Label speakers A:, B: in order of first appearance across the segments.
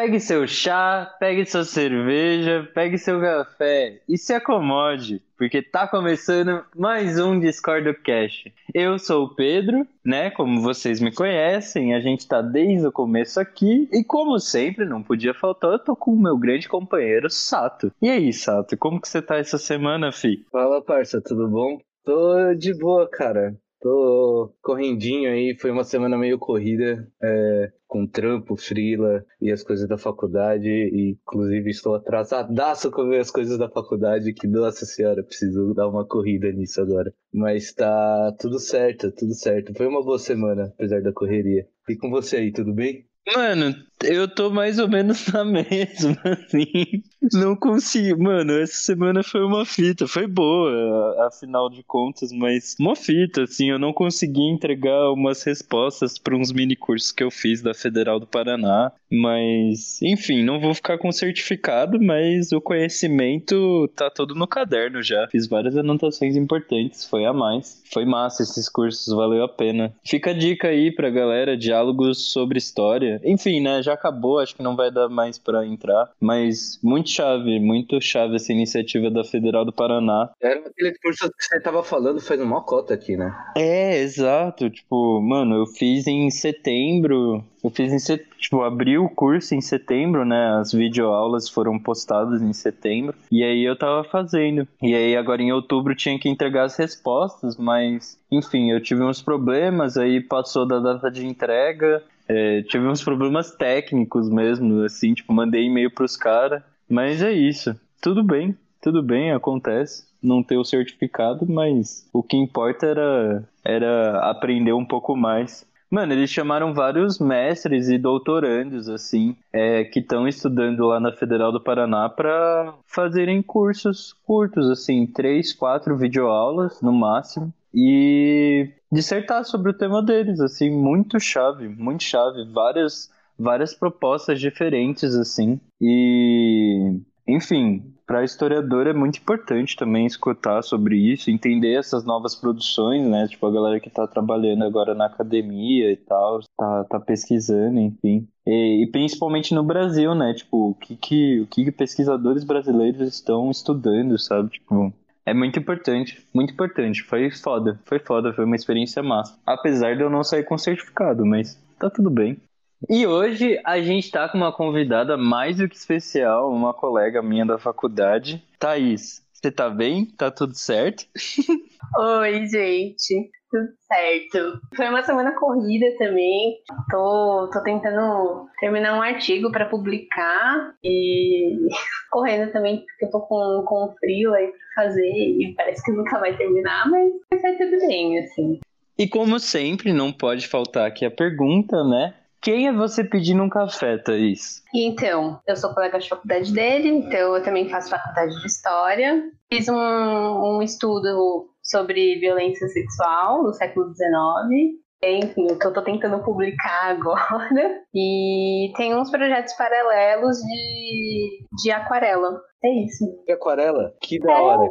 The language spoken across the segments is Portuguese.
A: Pegue seu chá, pegue sua cerveja, pegue seu café e se acomode, porque tá começando mais um Discord Cash. Eu sou o Pedro, né? Como vocês me conhecem, a gente tá desde o começo aqui e como sempre, não podia faltar, eu tô com o meu grande companheiro Sato. E aí, Sato, como que você tá essa semana, fi?
B: Fala, parça, tudo bom? Tô de boa, cara. Tô correndinho aí, foi uma semana meio corrida, é, com trampo, frila e as coisas da faculdade, e inclusive estou atrasadaço com as coisas da faculdade, que nossa senhora, preciso dar uma corrida nisso agora. Mas tá tudo certo, tudo certo. Foi uma boa semana, apesar da correria. E com você aí, tudo bem?
A: Mano, eu tô mais ou menos na mesma, assim. Não consigo. Mano, essa semana foi uma fita. Foi boa, afinal de contas, mas uma fita, assim. Eu não consegui entregar umas respostas para uns mini cursos que eu fiz da Federal do Paraná. Mas, enfim, não vou ficar com certificado, mas o conhecimento tá todo no caderno já. Fiz várias anotações importantes, foi a mais. Foi massa esses cursos, valeu a pena. Fica a dica aí pra galera, diálogos sobre história. Enfim, né, já acabou, acho que não vai dar mais para entrar, mas muito chave, muito chave essa iniciativa da Federal do Paraná.
B: Era aquele curso que você tava falando, faz uma cota aqui, né?
A: É, exato, tipo, mano, eu fiz em setembro, eu fiz em setembro, tipo, abri o curso em setembro, né? As videoaulas foram postadas em setembro. E aí eu tava fazendo. E aí agora em outubro tinha que entregar as respostas, mas enfim, eu tive uns problemas, aí passou da data de entrega. É, tive uns problemas técnicos mesmo, assim, tipo, mandei e-mail pros caras. Mas é isso. Tudo bem, tudo bem, acontece. Não ter o certificado, mas o que importa era, era aprender um pouco mais. Mano, eles chamaram vários mestres e doutorandos, assim, é, que estão estudando lá na Federal do Paraná para fazerem cursos curtos, assim, três, quatro videoaulas no máximo, e dissertar sobre o tema deles, assim, muito chave, muito chave, várias, várias propostas diferentes, assim, e enfim, para historiador é muito importante também escutar sobre isso, entender essas novas produções, né? Tipo, a galera que está trabalhando agora na academia e tal, tá, tá pesquisando, enfim. E, e, principalmente no Brasil, né? Tipo, o que, que, o que pesquisadores brasileiros estão estudando, sabe? Tipo, é muito importante, muito importante. Foi foda, foi foda, foi uma experiência massa. Apesar de eu não sair com certificado, mas tá tudo bem. E hoje a gente tá com uma convidada mais do que especial, uma colega minha da faculdade, Thaís. Você tá bem? Tá tudo certo?
C: Oi, gente. Tudo certo. Foi uma semana corrida também. Tô, tô tentando terminar um artigo para publicar e correndo também, porque eu tô com, com frio aí pra fazer e parece que nunca vai terminar, mas vai ser tudo bem, assim.
A: E como sempre, não pode faltar aqui a pergunta, né? Quem é você pedindo um café, Thaís?
C: Então, eu sou colega de faculdade dele, então eu também faço faculdade de História. Fiz um, um estudo sobre violência sexual no século XIX. Enfim, o que eu tô tentando publicar agora. E tem uns projetos paralelos de, de aquarela. É isso.
B: Que aquarela? Que da é, hora.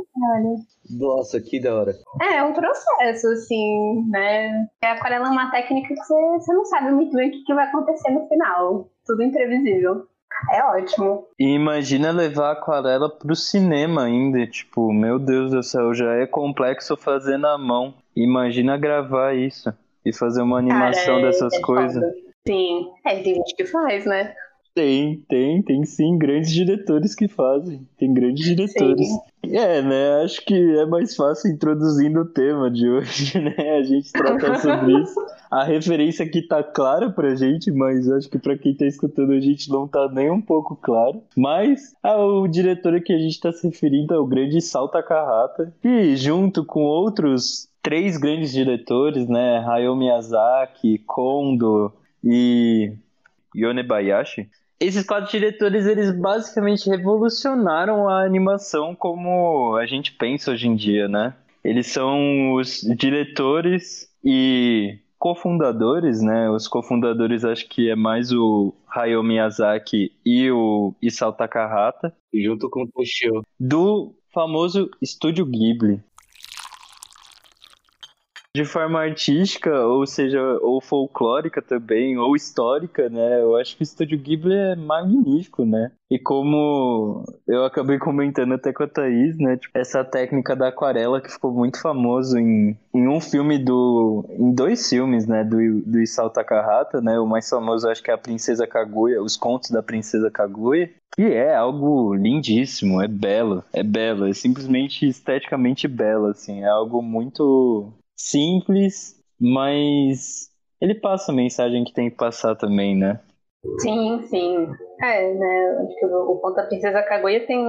B: Nossa, que da hora.
C: É, é um processo, assim, né? A aquarela é uma técnica que você, você não sabe muito bem o que, que vai acontecer no final. Tudo imprevisível. É ótimo.
A: E imagina levar a aquarela pro cinema ainda. Tipo, meu Deus do céu, já é complexo fazer na mão. Imagina gravar isso e fazer uma animação Cara, é, dessas é coisas.
C: Sim, é, tem gente que faz, né?
A: Tem, tem, tem sim, grandes diretores que fazem. Tem grandes diretores. Sim. É, né? Acho que é mais fácil introduzindo o tema de hoje, né? A gente tratar sobre isso. A referência aqui tá clara pra gente, mas acho que pra quem tá escutando a gente não tá nem um pouco claro. Mas ah, o diretor que a gente tá se referindo é o grande Salta Carrata, e junto com outros três grandes diretores, né? Hayao Miyazaki, Kondo e Yonebayashi, esses quatro diretores, eles basicamente revolucionaram a animação como a gente pensa hoje em dia, né? Eles são os diretores e cofundadores, né? Os cofundadores acho que é mais o Hayao Miyazaki e o Isao Takahata.
B: Junto com o Toshio.
A: Do famoso Estúdio Ghibli. De forma artística, ou seja, ou folclórica também, ou histórica, né? Eu acho que o Estúdio Ghibli é magnífico, né? E como eu acabei comentando até com a Thaís, né? Tipo, essa técnica da aquarela que ficou muito famoso em, em um filme do. em dois filmes, né? Do, do Isao Takahata, né? O mais famoso acho que é a Princesa Kaguya, os contos da Princesa Kaguya. Que é algo lindíssimo, é belo, é belo, é simplesmente esteticamente belo, assim, é algo muito simples, mas ele passa a mensagem que tem que passar também, né?
C: Sim, sim. É, né? Acho que o, Ponto da Princesa Kaguya tem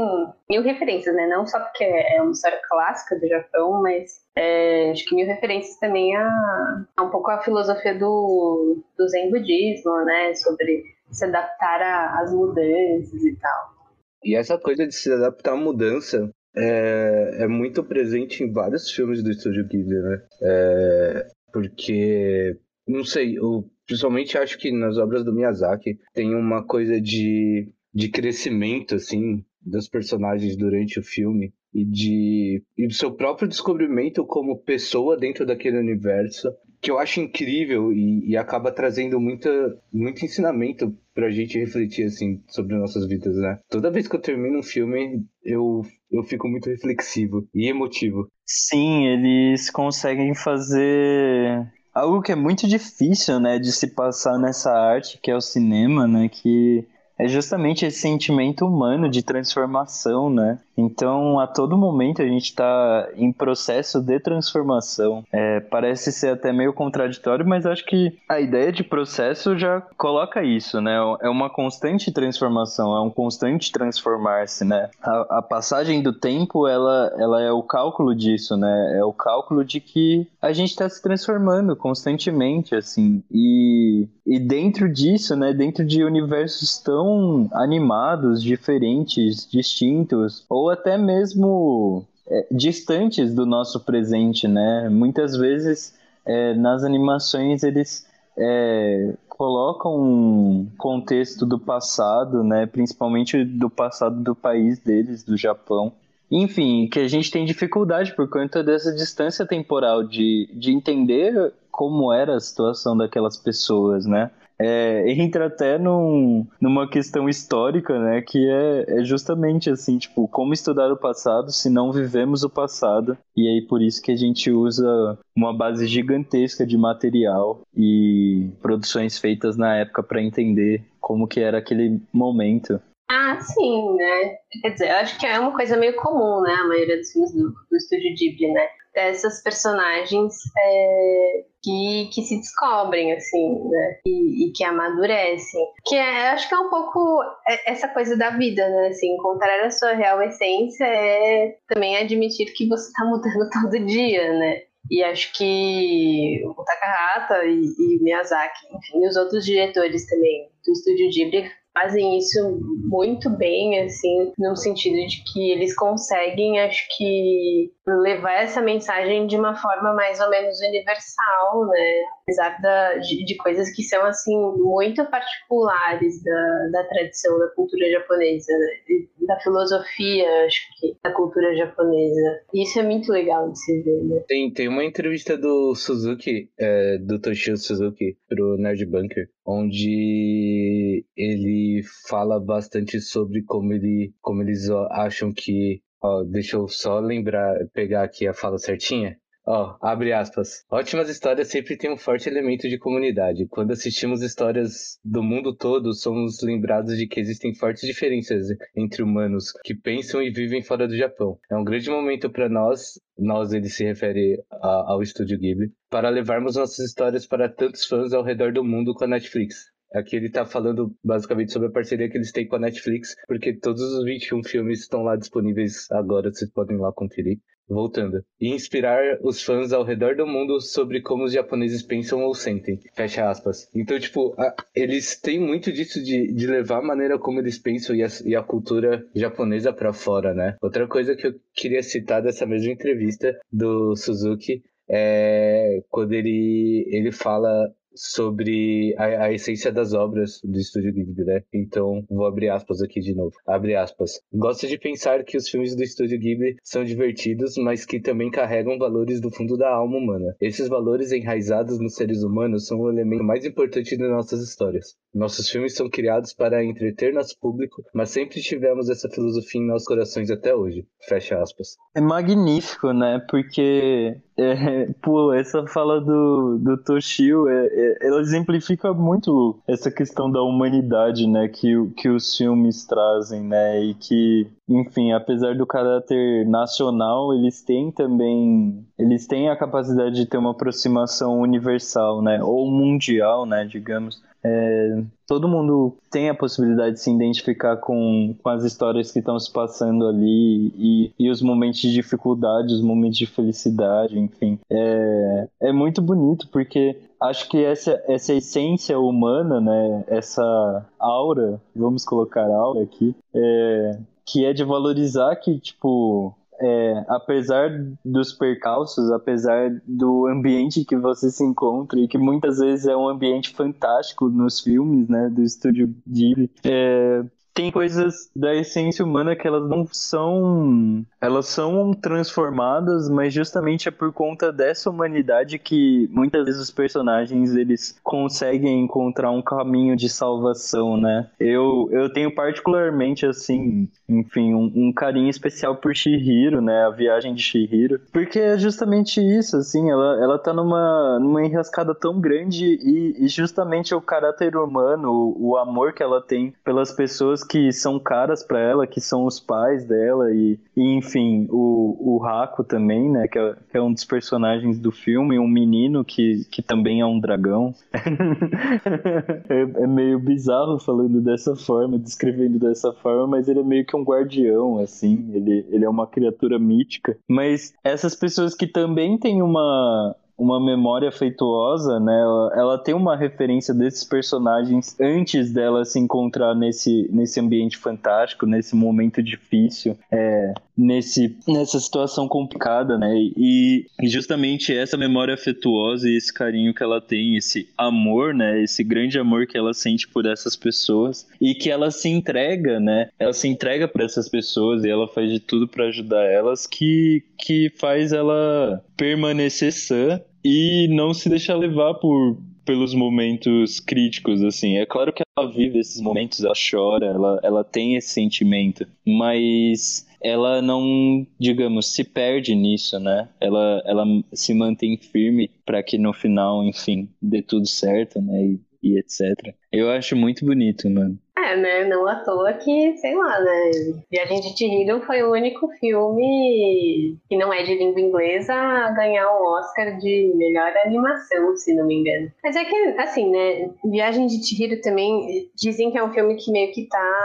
C: mil referências, né? Não só porque é uma história clássica do Japão, mas é, acho que mil referências também a, a um pouco a filosofia do, do Zen budismo, né? Sobre se adaptar às mudanças e tal.
B: E essa coisa de se adaptar à mudança é, é muito presente em vários filmes do Estúdio Ghibli, né? É, porque, não sei, eu principalmente acho que nas obras do Miyazaki tem uma coisa de, de crescimento, assim, dos personagens durante o filme e de e do seu próprio descobrimento como pessoa dentro daquele universo que eu acho incrível e, e acaba trazendo muita, muito ensinamento pra gente refletir, assim, sobre nossas vidas, né? Toda vez que eu termino um filme, eu, eu fico muito reflexivo e emotivo.
A: Sim, eles conseguem fazer algo que é muito difícil, né, de se passar nessa arte que é o cinema, né, que é justamente esse sentimento humano de transformação, né? Então, a todo momento a gente está em processo de transformação. É, parece ser até meio contraditório, mas acho que a ideia de processo já coloca isso, né? É uma constante transformação, é um constante transformar-se, né? A, a, passagem do tempo, ela, ela é o cálculo disso, né? É o cálculo de que a gente está se transformando constantemente, assim. E, e dentro disso, né? Dentro de universos tão animados, diferentes, distintos, ou até mesmo é, distantes do nosso presente, né? Muitas vezes é, nas animações eles é, colocam um contexto do passado, né? Principalmente do passado do país deles, do Japão. Enfim, que a gente tem dificuldade por conta dessa distância temporal de, de entender como era a situação daquelas pessoas, né? É, entra até num, numa questão histórica, né? Que é, é justamente assim, tipo, como estudar o passado se não vivemos o passado. E aí por isso que a gente usa uma base gigantesca de material e produções feitas na época para entender como que era aquele momento.
C: Ah, sim, né? Quer dizer, eu acho que é uma coisa meio comum, né? A maioria dos filmes do, do estúdio Ghibli, né? Dessas personagens é, que, que se descobrem, assim, né? E, e, que amadurecem. Que é, acho que é um pouco essa coisa da vida, né? Assim, encontrar a sua real essência é também admitir que você está mudando todo dia, né? E acho que o Takahata e, e Miyazaki, enfim, e os outros diretores também do estúdio Ghibli fazem isso muito bem, assim, no sentido de que eles conseguem, acho que, levar essa mensagem de uma forma mais ou menos universal, né? Apesar da, de, de coisas que são, assim, muito particulares da, da tradição da cultura japonesa, né? da filosofia, acho que, da cultura japonesa. Isso é muito legal de se ver, né?
B: Tem, tem uma entrevista do Suzuki, é, do Toshio Suzuki, pro Nerd Bunker, onde ele fala bastante sobre como, ele, como eles acham que. Ó, deixa eu só lembrar, pegar aqui a fala certinha. Ó, abre aspas. Ótimas histórias sempre têm um forte elemento de comunidade. Quando assistimos histórias do mundo todo, somos lembrados de que existem fortes diferenças entre humanos que pensam e vivem fora do Japão. É um grande momento para nós, nós ele se refere a, ao estúdio Ghibli, para levarmos nossas histórias para tantos fãs ao redor do mundo com a Netflix. Aqui ele tá falando basicamente sobre a parceria que eles têm com a Netflix, porque todos os 21 filmes estão lá disponíveis agora, vocês podem lá conferir voltando, e inspirar os fãs ao redor do mundo sobre como os japoneses pensam ou sentem. Fecha aspas. Então, tipo, a, eles têm muito disso de, de levar a maneira como eles pensam e a, e a cultura japonesa para fora, né? Outra coisa que eu queria citar dessa mesma entrevista do Suzuki é quando ele, ele fala sobre a, a, essência das obras do Estúdio Ghibli, né? Então, vou abrir aspas aqui de novo. Abre aspas. Gosto de pensar que os filmes do Estúdio Ghibli são divertidos, mas que também carregam valores do fundo da alma humana. Esses valores enraizados nos seres humanos são o elemento mais importante de nossas histórias. Nossos filmes são criados para entreter nosso público, mas sempre tivemos essa filosofia em nossos corações até hoje. Fecha aspas.
A: É magnífico, né? Porque é, pô, essa fala do, do Toshio, é, é, ela exemplifica muito essa questão da humanidade, né, que, que os filmes trazem, né, e que, enfim, apesar do caráter nacional, eles têm também, eles têm a capacidade de ter uma aproximação universal, né, ou mundial, né, digamos, é, todo mundo tem a possibilidade de se identificar com, com as histórias que estão se passando ali e, e os momentos de dificuldade, os momentos de felicidade, enfim. É, é muito bonito porque acho que essa, essa essência humana, né, essa aura, vamos colocar aura aqui, é, que é de valorizar que, tipo, é, apesar dos percalços, apesar do ambiente que você se encontra e que muitas vezes é um ambiente fantástico nos filmes, né, do estúdio Ghibli, é, tem coisas da essência humana que elas não são elas são transformadas, mas justamente é por conta dessa humanidade que muitas vezes os personagens eles conseguem encontrar um caminho de salvação, né? Eu, eu tenho particularmente assim, enfim, um, um carinho especial por Shihiro, né? A viagem de Shihiro, porque é justamente isso, assim, ela, ela tá numa, numa enrascada tão grande e, e justamente o caráter humano, o, o amor que ela tem pelas pessoas que são caras para ela, que são os pais dela e, e enfim, o, o Haku também, né, que é, que é, um dos personagens do filme, um menino que, que também é um dragão. é, é, meio bizarro falando dessa forma, descrevendo dessa forma, mas ele é meio que um guardião, assim, ele, ele é uma criatura mítica. Mas essas pessoas que também têm uma, uma memória afeituosa, né? Ela, ela, tem uma referência desses personagens antes dela se encontrar nesse, nesse ambiente fantástico, nesse momento difícil, é, nesse, nessa situação complicada, né? E, e, justamente essa memória afetuosa e esse carinho que ela tem, esse amor, né? Esse grande amor que ela sente por essas pessoas e que ela se entrega, né? Ela se entrega para essas pessoas e ela faz de tudo para ajudar elas que, que faz ela permanecer sã e não se deixar levar por pelos momentos críticos, assim. É claro que ela vive esses momentos, ela chora, ela, ela tem esse sentimento, mas ela não, digamos, se perde nisso, né? Ela, ela se mantém firme para que no final, enfim, dê tudo certo, né? E, e etc. Eu acho muito bonito, mano.
C: É, né? Não à toa que, sei lá, né? Viagem de Chihiro foi o único filme que não é de língua inglesa a ganhar o Oscar de melhor animação, se não me engano. Mas é que, assim, né? Viagem de Chihiro também dizem que é um filme que meio que tá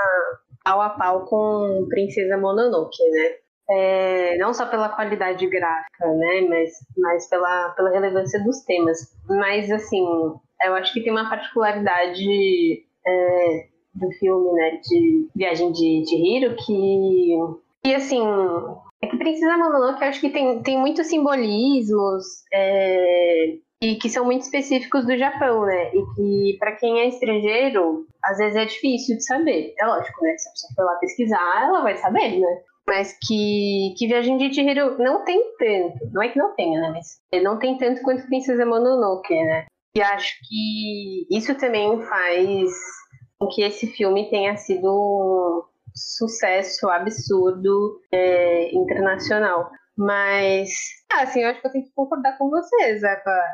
C: pau a pau com Princesa Mononoke, né? É, não só pela qualidade gráfica, né, mas, mas pela, pela relevância dos temas. Mas, assim, eu acho que tem uma particularidade é, do filme, né, de Viagem de, de Hiro, que, que assim, é que Princesa Mononoke eu acho que tem, tem muitos simbolismos é, e que são muito específicos do Japão, né, e que para quem é estrangeiro, às vezes é difícil de saber. É lógico, né, se a pessoa for lá pesquisar, ela vai saber, né, mas que, que Viagem de Chihiro não tem tanto, não é que não tenha, né, mas não tem tanto quanto Princesa Mononoke, né, e acho que isso também faz com que esse filme tenha sido um sucesso absurdo é, internacional. Mas, ah, assim, eu acho que eu tenho que concordar com você.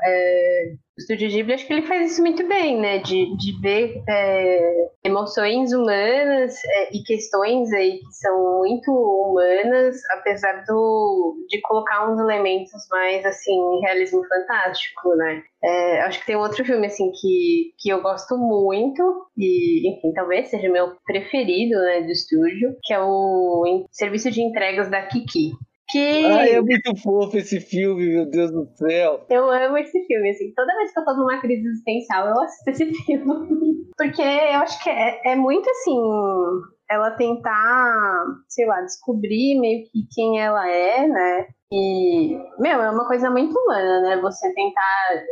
C: É, o Estúdio Ghibli, acho que ele faz isso muito bem, né? De, de ver é, emoções humanas é, e questões aí que são muito humanas, apesar do, de colocar uns elementos mais, assim, realismo fantástico, né? É, acho que tem outro filme, assim, que, que eu gosto muito e, enfim, talvez seja meu preferido, né, do estúdio, que é o Serviço de Entregas da Kiki. Que...
B: Ai, é muito fofo esse filme, meu Deus do céu.
C: Eu amo esse filme, assim. Toda vez que eu tô numa crise existencial, eu assisto esse filme. Porque eu acho que é, é muito assim. Ela tentar, sei lá, descobrir meio que quem ela é, né? E, meu, é uma coisa muito humana, né? Você tentar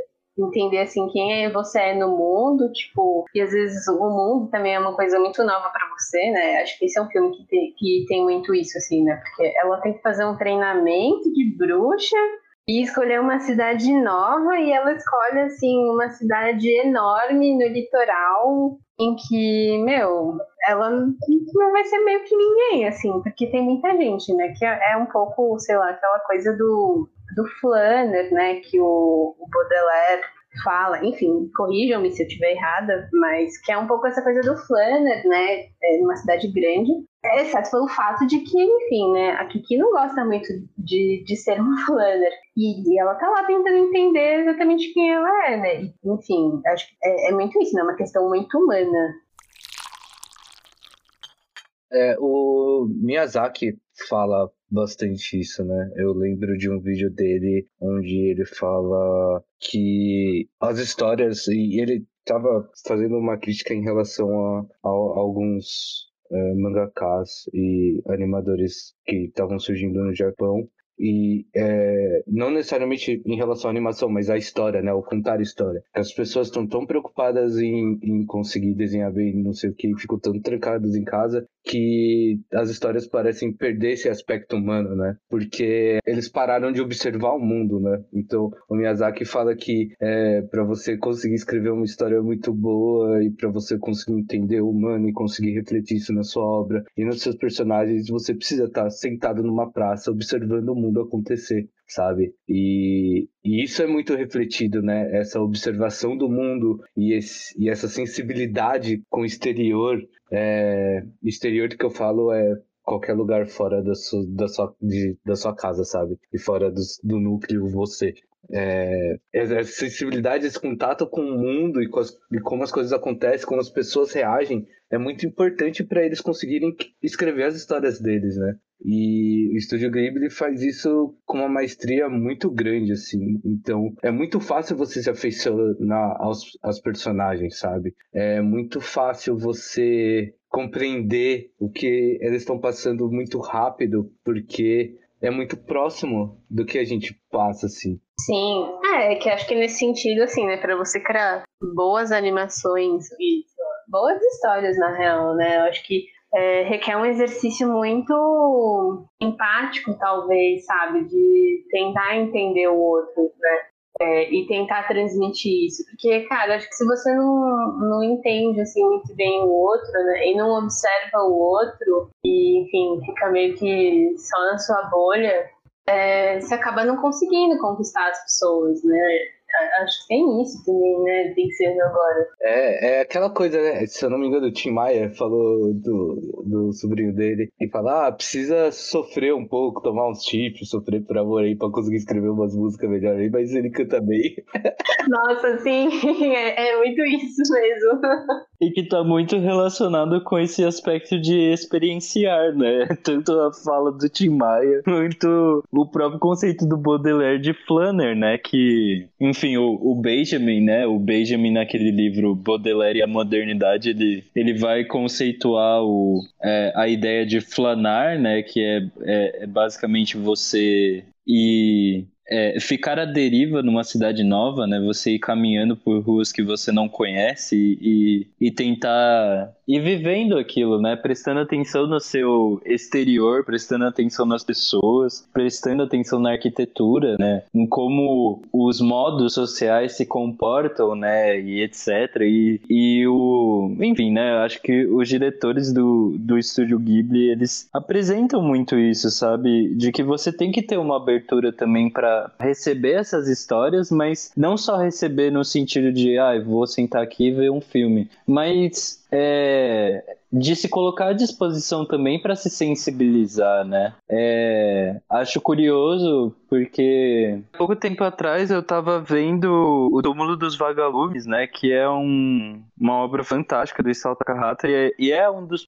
C: entender assim quem você é no mundo, tipo, e às vezes o mundo também é uma coisa muito nova para você, né? Acho que esse é um filme que tem, que tem muito isso, assim, né? Porque ela tem que fazer um treinamento de bruxa e escolher uma cidade nova e ela escolhe assim uma cidade enorme no litoral em que, meu, ela não vai ser meio que ninguém, assim, porque tem muita gente, né? Que é um pouco, sei lá, aquela coisa do, do Flanner, né? Que o, o Baudelaire fala, enfim, corrijam-me se eu estiver errada, mas que é um pouco essa coisa do Flanner, né? É numa cidade grande, exceto pelo fato de que, enfim, né? A Kiki não gosta muito de, de ser uma Flanner. E, e ela tá lá tentando entender exatamente quem ela é, né? Enfim, acho que é, é muito isso, né? É uma questão muito humana.
B: É, o Miyazaki fala bastante isso, né? Eu lembro de um vídeo dele onde ele fala que as histórias e ele estava fazendo uma crítica em relação a, a, a alguns uh, mangakas e animadores que estavam surgindo no Japão e é, não necessariamente em relação à animação, mas à história, né? O contar história. As pessoas estão tão preocupadas em, em conseguir desenhar bem, não sei o que, ficam tão trancadas em casa que as histórias parecem perder esse aspecto humano, né? Porque eles pararam de observar o mundo, né? Então, o Miyazaki fala que é, para você conseguir escrever uma história muito boa e para você conseguir entender o humano e conseguir refletir isso na sua obra e nos seus personagens, você precisa estar sentado numa praça observando o mundo acontecer sabe? E, e, isso é muito refletido, né? Essa observação do mundo e, esse, e essa sensibilidade com o exterior. É, exterior que eu falo é qualquer lugar fora da sua, da sua, de, da sua casa, sabe? E fora do, do núcleo você. É, essa sensibilidade, esse contato com o mundo e, com as, e como as coisas acontecem, como as pessoas reagem, é muito importante para eles conseguirem escrever as histórias deles, né? E o Estúdio Ghibli faz isso com uma maestria muito grande, assim. Então, é muito fácil você se afeiçoar aos, aos personagens, sabe? É muito fácil você compreender o que eles estão passando muito rápido, porque é muito próximo do que a gente passa, assim.
C: Sim, é, que acho que nesse sentido, assim, né, para você criar boas animações e boas histórias, na real, né, eu acho que é, requer um exercício muito empático, talvez, sabe? De tentar entender o outro, né? É, e tentar transmitir isso. Porque, cara, acho que se você não, não entende assim, muito bem o outro, né? E não observa o outro, e, enfim, fica meio que só na sua bolha, é, você acaba não conseguindo conquistar as pessoas, né? Acho que tem isso também, né? Tem que ser agora.
B: É, é aquela coisa, né? Se eu não me engano, o Tim Maia falou do, do sobrinho dele e fala: ah, precisa sofrer um pouco, tomar uns chips, sofrer por amor aí pra conseguir escrever umas músicas melhor aí, mas ele canta bem.
C: Nossa, sim, é, é muito isso mesmo.
A: E que tá muito relacionado com esse aspecto de experienciar, né? Tanto a fala do Tim Maia, quanto o próprio conceito do Baudelaire de Flanner, né? Que, enfim, o, o Benjamin, né? O Benjamin naquele livro Baudelaire e a Modernidade, ele, ele vai conceituar o, é, a ideia de flanar, né? Que é, é, é basicamente você ir é, ficar à deriva numa cidade nova, né? Você ir caminhando por ruas que você não conhece e, e tentar ir vivendo aquilo, né? Prestando atenção no seu exterior, prestando atenção nas pessoas, prestando atenção na arquitetura, né? Em como os modos sociais se comportam, né? E etc. E, e o... Enfim, né? Acho que os diretores do, do estúdio Ghibli, eles apresentam muito isso, sabe? De que você tem que ter uma abertura também para receber essas histórias, mas não só receber no sentido de, ah, vou sentar aqui e ver um filme, mas é, de se colocar à disposição também para se sensibilizar, né? É, acho curioso porque pouco tempo atrás eu estava vendo o Túmulo dos Vagalumes, né? Que é um, uma obra fantástica do Isao Takahata e é, e é um dos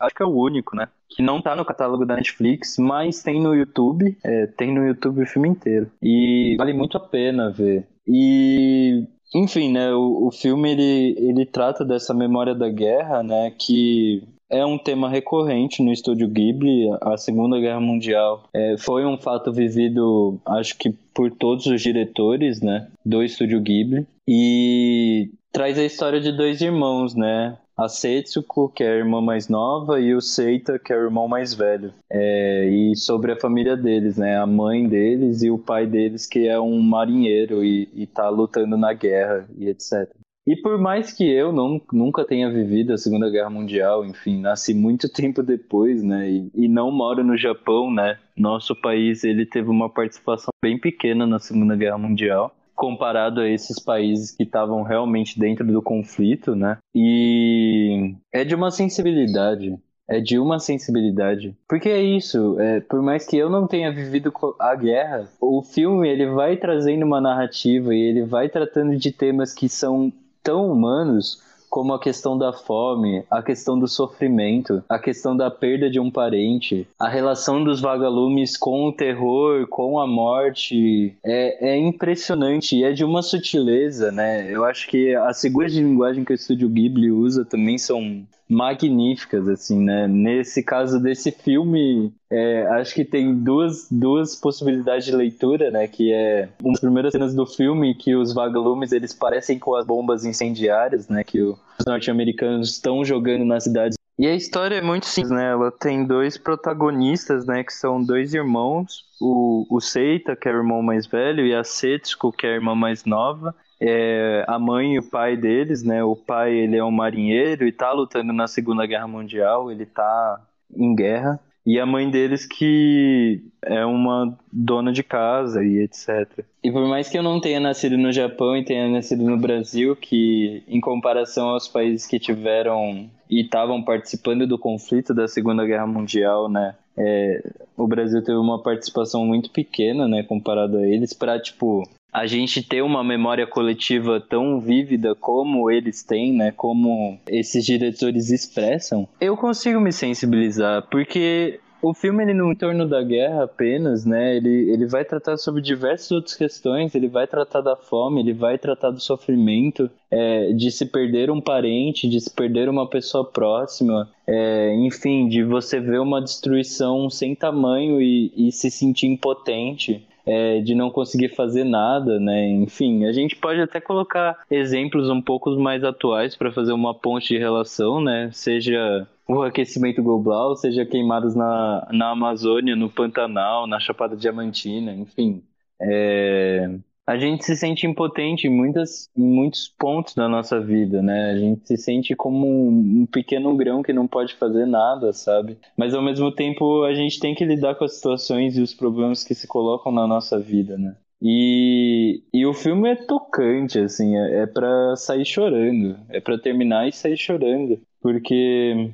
A: acho que é o único, né? Que não tá no catálogo da Netflix, mas tem no YouTube. É, tem no YouTube o filme inteiro. E vale muito a pena ver. E enfim, né, o, o filme ele, ele trata dessa memória da guerra, né, que é um tema recorrente no estúdio Ghibli. A Segunda Guerra Mundial é, foi um fato vivido, acho que por todos os diretores, né, do estúdio Ghibli. E traz a história de dois irmãos, né? A Setsuko, que é a irmã mais nova, e o Seita, que é o irmão mais velho. É, e sobre a família deles, né? A mãe deles e o pai deles, que é um marinheiro e, e tá lutando na guerra e etc. E por mais que eu não, nunca tenha vivido a Segunda Guerra Mundial, enfim, nasci muito tempo depois, né, e, e, não moro no Japão, né, nosso país ele teve uma participação bem pequena na Segunda Guerra Mundial, comparado a esses países que estavam realmente dentro do conflito, né, e é de uma sensibilidade, é de uma sensibilidade. Porque é isso, é, por mais que eu não tenha vivido a guerra, o filme ele vai trazendo uma narrativa e ele vai tratando de temas que são tão humanos como a questão da fome, a questão do sofrimento, a questão da perda de um parente, a relação dos vagalumes com o terror, com a morte, é, é impressionante e é de uma sutileza, né? Eu acho que as figuras de linguagem que o estúdio Ghibli usa também são magníficas, assim, né? Nesse caso desse filme, é, acho que tem duas, duas possibilidades de leitura, né? Que é uma das primeiras cenas do filme que os vagalumes eles parecem com as bombas incendiárias, né? Que os norte-americanos estão jogando nas cidades. E a história é muito simples, né? Ela tem dois protagonistas, né? Que são dois irmãos, o, o Seita, que é o irmão mais velho, e a Setsuko, que é a irmã mais nova é, a mãe e o pai deles, né? O pai ele é um marinheiro e tá lutando na Segunda Guerra Mundial, ele tá em guerra. E a mãe deles que é uma dona de casa e etc. E por mais que eu não tenha nascido no Japão e tenha nascido no Brasil, que em comparação aos países que tiveram e estavam participando do conflito da Segunda Guerra Mundial, né? É, o Brasil teve uma participação muito pequena, né, comparado a eles, para tipo a gente ter uma memória coletiva tão vívida como eles têm, né? Como esses diretores expressam, eu consigo me sensibilizar, porque o filme ele no entorno da guerra apenas, né? Ele, ele vai tratar sobre diversas outras questões. Ele vai tratar da fome, ele vai tratar do sofrimento, é, de se perder um parente, de se perder uma pessoa próxima, é, enfim, de você ver uma destruição sem tamanho e, e se sentir impotente é, de não conseguir fazer nada, né? Enfim, a gente pode até colocar exemplos um pouco mais atuais para fazer uma ponte de relação, né? Seja o aquecimento global, seja queimadas na, na Amazônia, no Pantanal, na Chapada Diamantina, enfim. É, a gente se sente impotente em, muitas, muitos pontos da nossa vida, né? A gente se sente como um, um, pequeno grão que não pode fazer nada, sabe? Mas ao mesmo tempo a gente tem que lidar com as situações e os problemas que se colocam na nossa vida, né? E, e o filme é tocante, assim, é, é para sair chorando, é para terminar e sair chorando, porque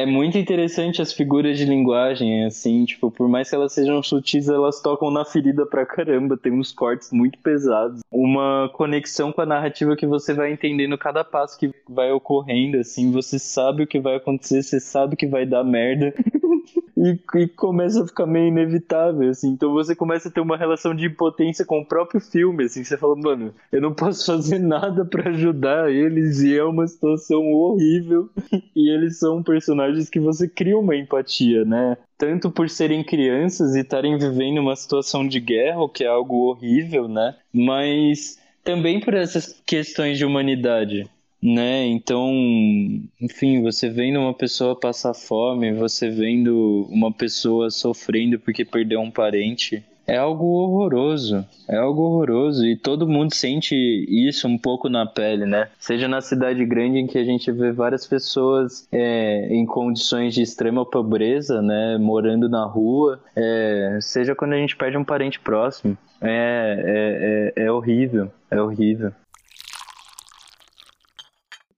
A: é muito interessante as figuras de linguagem, assim, tipo, por mais que elas sejam sutis, elas tocam na ferida pra caramba, tem uns cortes muito pesados. Uma conexão com a narrativa que você vai entendendo cada passo que vai ocorrendo, assim, você sabe o que vai acontecer, você sabe que vai dar merda. e, e, começa a ficar meio inevitável, assim. Então você começa a ter uma relação de impotência com o próprio filme, assim. Você fala, mano, eu não posso fazer nada para ajudar eles e é uma situação horrível. e eles são personagens que você cria uma empatia, né? Tanto por serem crianças e estarem vivendo uma situação de guerra, o que é algo horrível, né? Mas também por essas questões de humanidade né? Então, enfim, você vendo uma pessoa passar fome, você vendo uma pessoa sofrendo porque perdeu um parente, é algo horroroso, é algo horroroso e todo mundo sente isso um pouco na pele, né? Seja na cidade grande em que a gente vê várias pessoas é, em condições de extrema pobreza, né, morando na rua, é, seja quando a gente perde um parente próximo, é, é, é, é horrível, é horrível.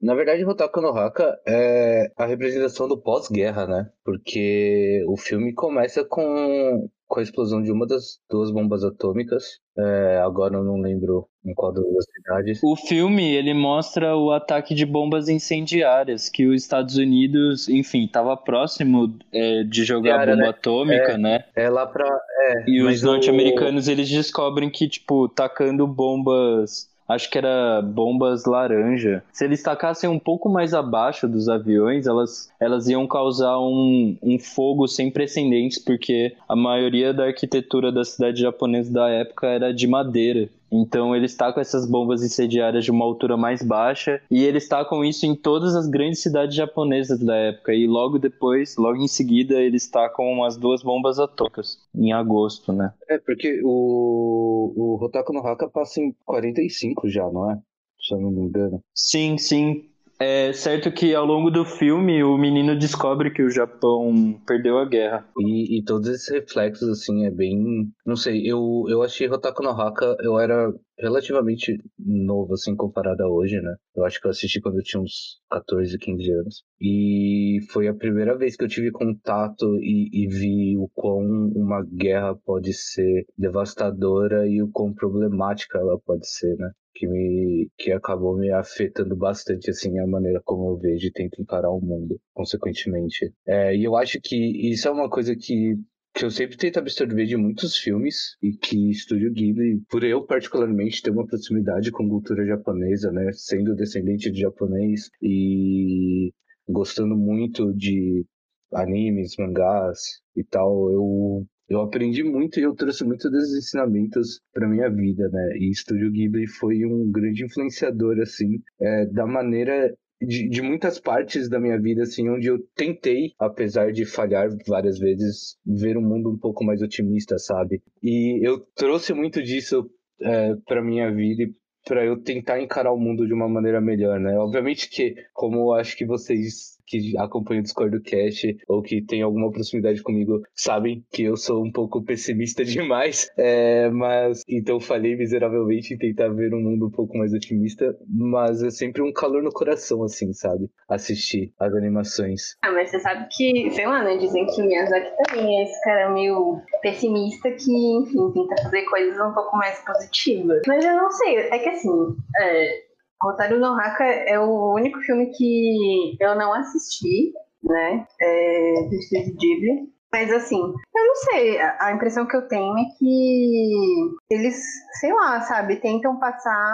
B: Na verdade, Hotaku no Haka é a representação do pós-guerra, né? Porque o filme começa com, com a explosão de uma das duas bombas atômicas. É, agora eu não lembro em qual das cidades.
A: O filme, ele mostra o ataque de bombas incendiárias, que os Estados Unidos, enfim, estava próximo é, de jogar bomba né? atômica,
B: é,
A: né?
B: É lá pra... É,
A: e os norte-americanos, o... eles descobrem que, tipo, tacando bombas acho que era bombas laranja. Se eles tacassem um pouco mais abaixo dos aviões, elas, elas iam causar um, um fogo sem precedentes, porque a maioria da arquitetura da cidade japonesa da época era de madeira. Então eles tacam essas bombas incendiárias de uma altura mais baixa e eles tacam isso em todas as grandes cidades japonesas da época. E logo depois, logo em seguida, eles tacam as duas bombas atômicas em agosto, né?
B: É, porque o, o Hotaku no Haka passa em 45 já, não é? Se eu não me engano.
A: Sim, sim. É certo que ao longo do filme o menino descobre que o Japão perdeu a guerra.
B: E, e todos esses reflexos, assim, é bem. Não sei, eu, eu achei Hotaku no Haka, eu era relativamente novo, assim, comparado a hoje, né? Eu acho que eu assisti quando eu tinha uns 14, 15 anos. E foi a primeira vez que eu tive contato e, e vi o quão uma guerra pode ser devastadora e o quão problemática ela pode ser, né? Que me que acabou me afetando bastante assim a maneira como eu vejo e tento encarar o mundo consequentemente. É, e eu acho que isso é uma coisa que que eu sempre tento absorver de muitos filmes e que Estúdio Ghibli, por eu particularmente ter uma proximidade com cultura japonesa, né, sendo descendente de japonês e gostando muito de animes, mangás e tal, eu eu aprendi muito e eu trouxe muito desses ensinamentos para minha vida, né? E Estúdio Ghibli foi um grande influenciador, assim, é, da maneira de, de, muitas partes da minha vida, assim, onde eu tentei, apesar de falhar várias vezes, ver um mundo um pouco mais otimista, sabe? E eu trouxe muito disso é, para minha vida e para eu tentar encarar o mundo de uma maneira melhor, né? Obviamente que, como eu acho que vocês que acompanham o Discord do Cast ou que tem alguma proximidade comigo sabem que eu sou um pouco pessimista demais, é, mas então falhei miseravelmente em tentar ver um mundo um pouco mais otimista, mas é sempre um calor no coração, assim, sabe? Assistir as animações.
C: Ah, mas você sabe que, sei lá, né? Dizem que Miyazaki também é esse cara meio pessimista que, enfim, tenta fazer coisas um pouco mais positivas. Mas eu não sei, é que assim, é, Rotário no Haka é o único filme que eu não assisti, né? É, do Estúdio Ghibli. Mas assim, eu não sei, a impressão que eu tenho é que eles, sei lá, sabe, tentam passar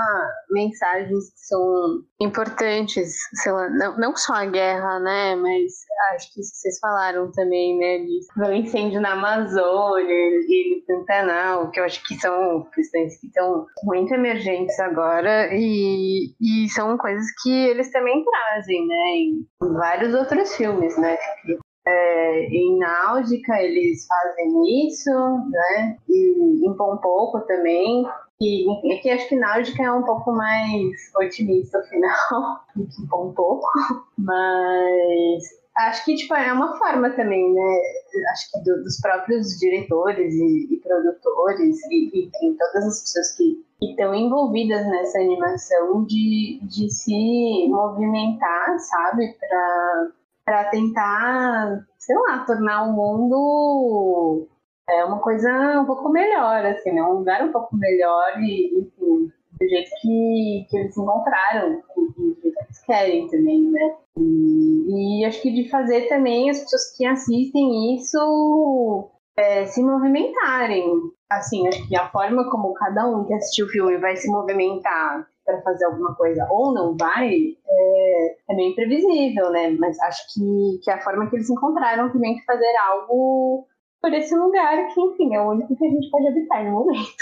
C: mensagens que são importantes, sei lá, não, não só a guerra, né, mas acho que vocês falaram também, né, do incêndio na Amazônia e no Pantanal, que eu acho que são questões que estão muito emergentes agora e, e são coisas que eles também trazem, né, em vários outros filmes, né, é, em Náudica eles fazem isso, né? E em Pompoco também. E aqui acho que Náudica é um pouco mais otimista afinal do que Pompoco. Mas acho que tipo, é uma forma também, né? Acho que do, dos próprios diretores e, e produtores e, e, e, todas as pessoas que estão envolvidas nessa animação de, de se movimentar, sabe? Para para tentar, sei lá, tornar o mundo é, uma coisa um pouco melhor, assim, né? Um lugar um pouco melhor e, enfim, do jeito que, que eles encontraram, do jeito que eles querem também, né? E, e, acho que de fazer também as pessoas que assistem isso é, se movimentarem. Assim, acho que a forma como cada um que assistiu o filme vai se movimentar para fazer alguma coisa ou não vai, é, é meio imprevisível, né? Mas acho que, que a forma que eles encontraram também de fazer algo por esse lugar que, enfim, é o único que a gente pode habitar no momento.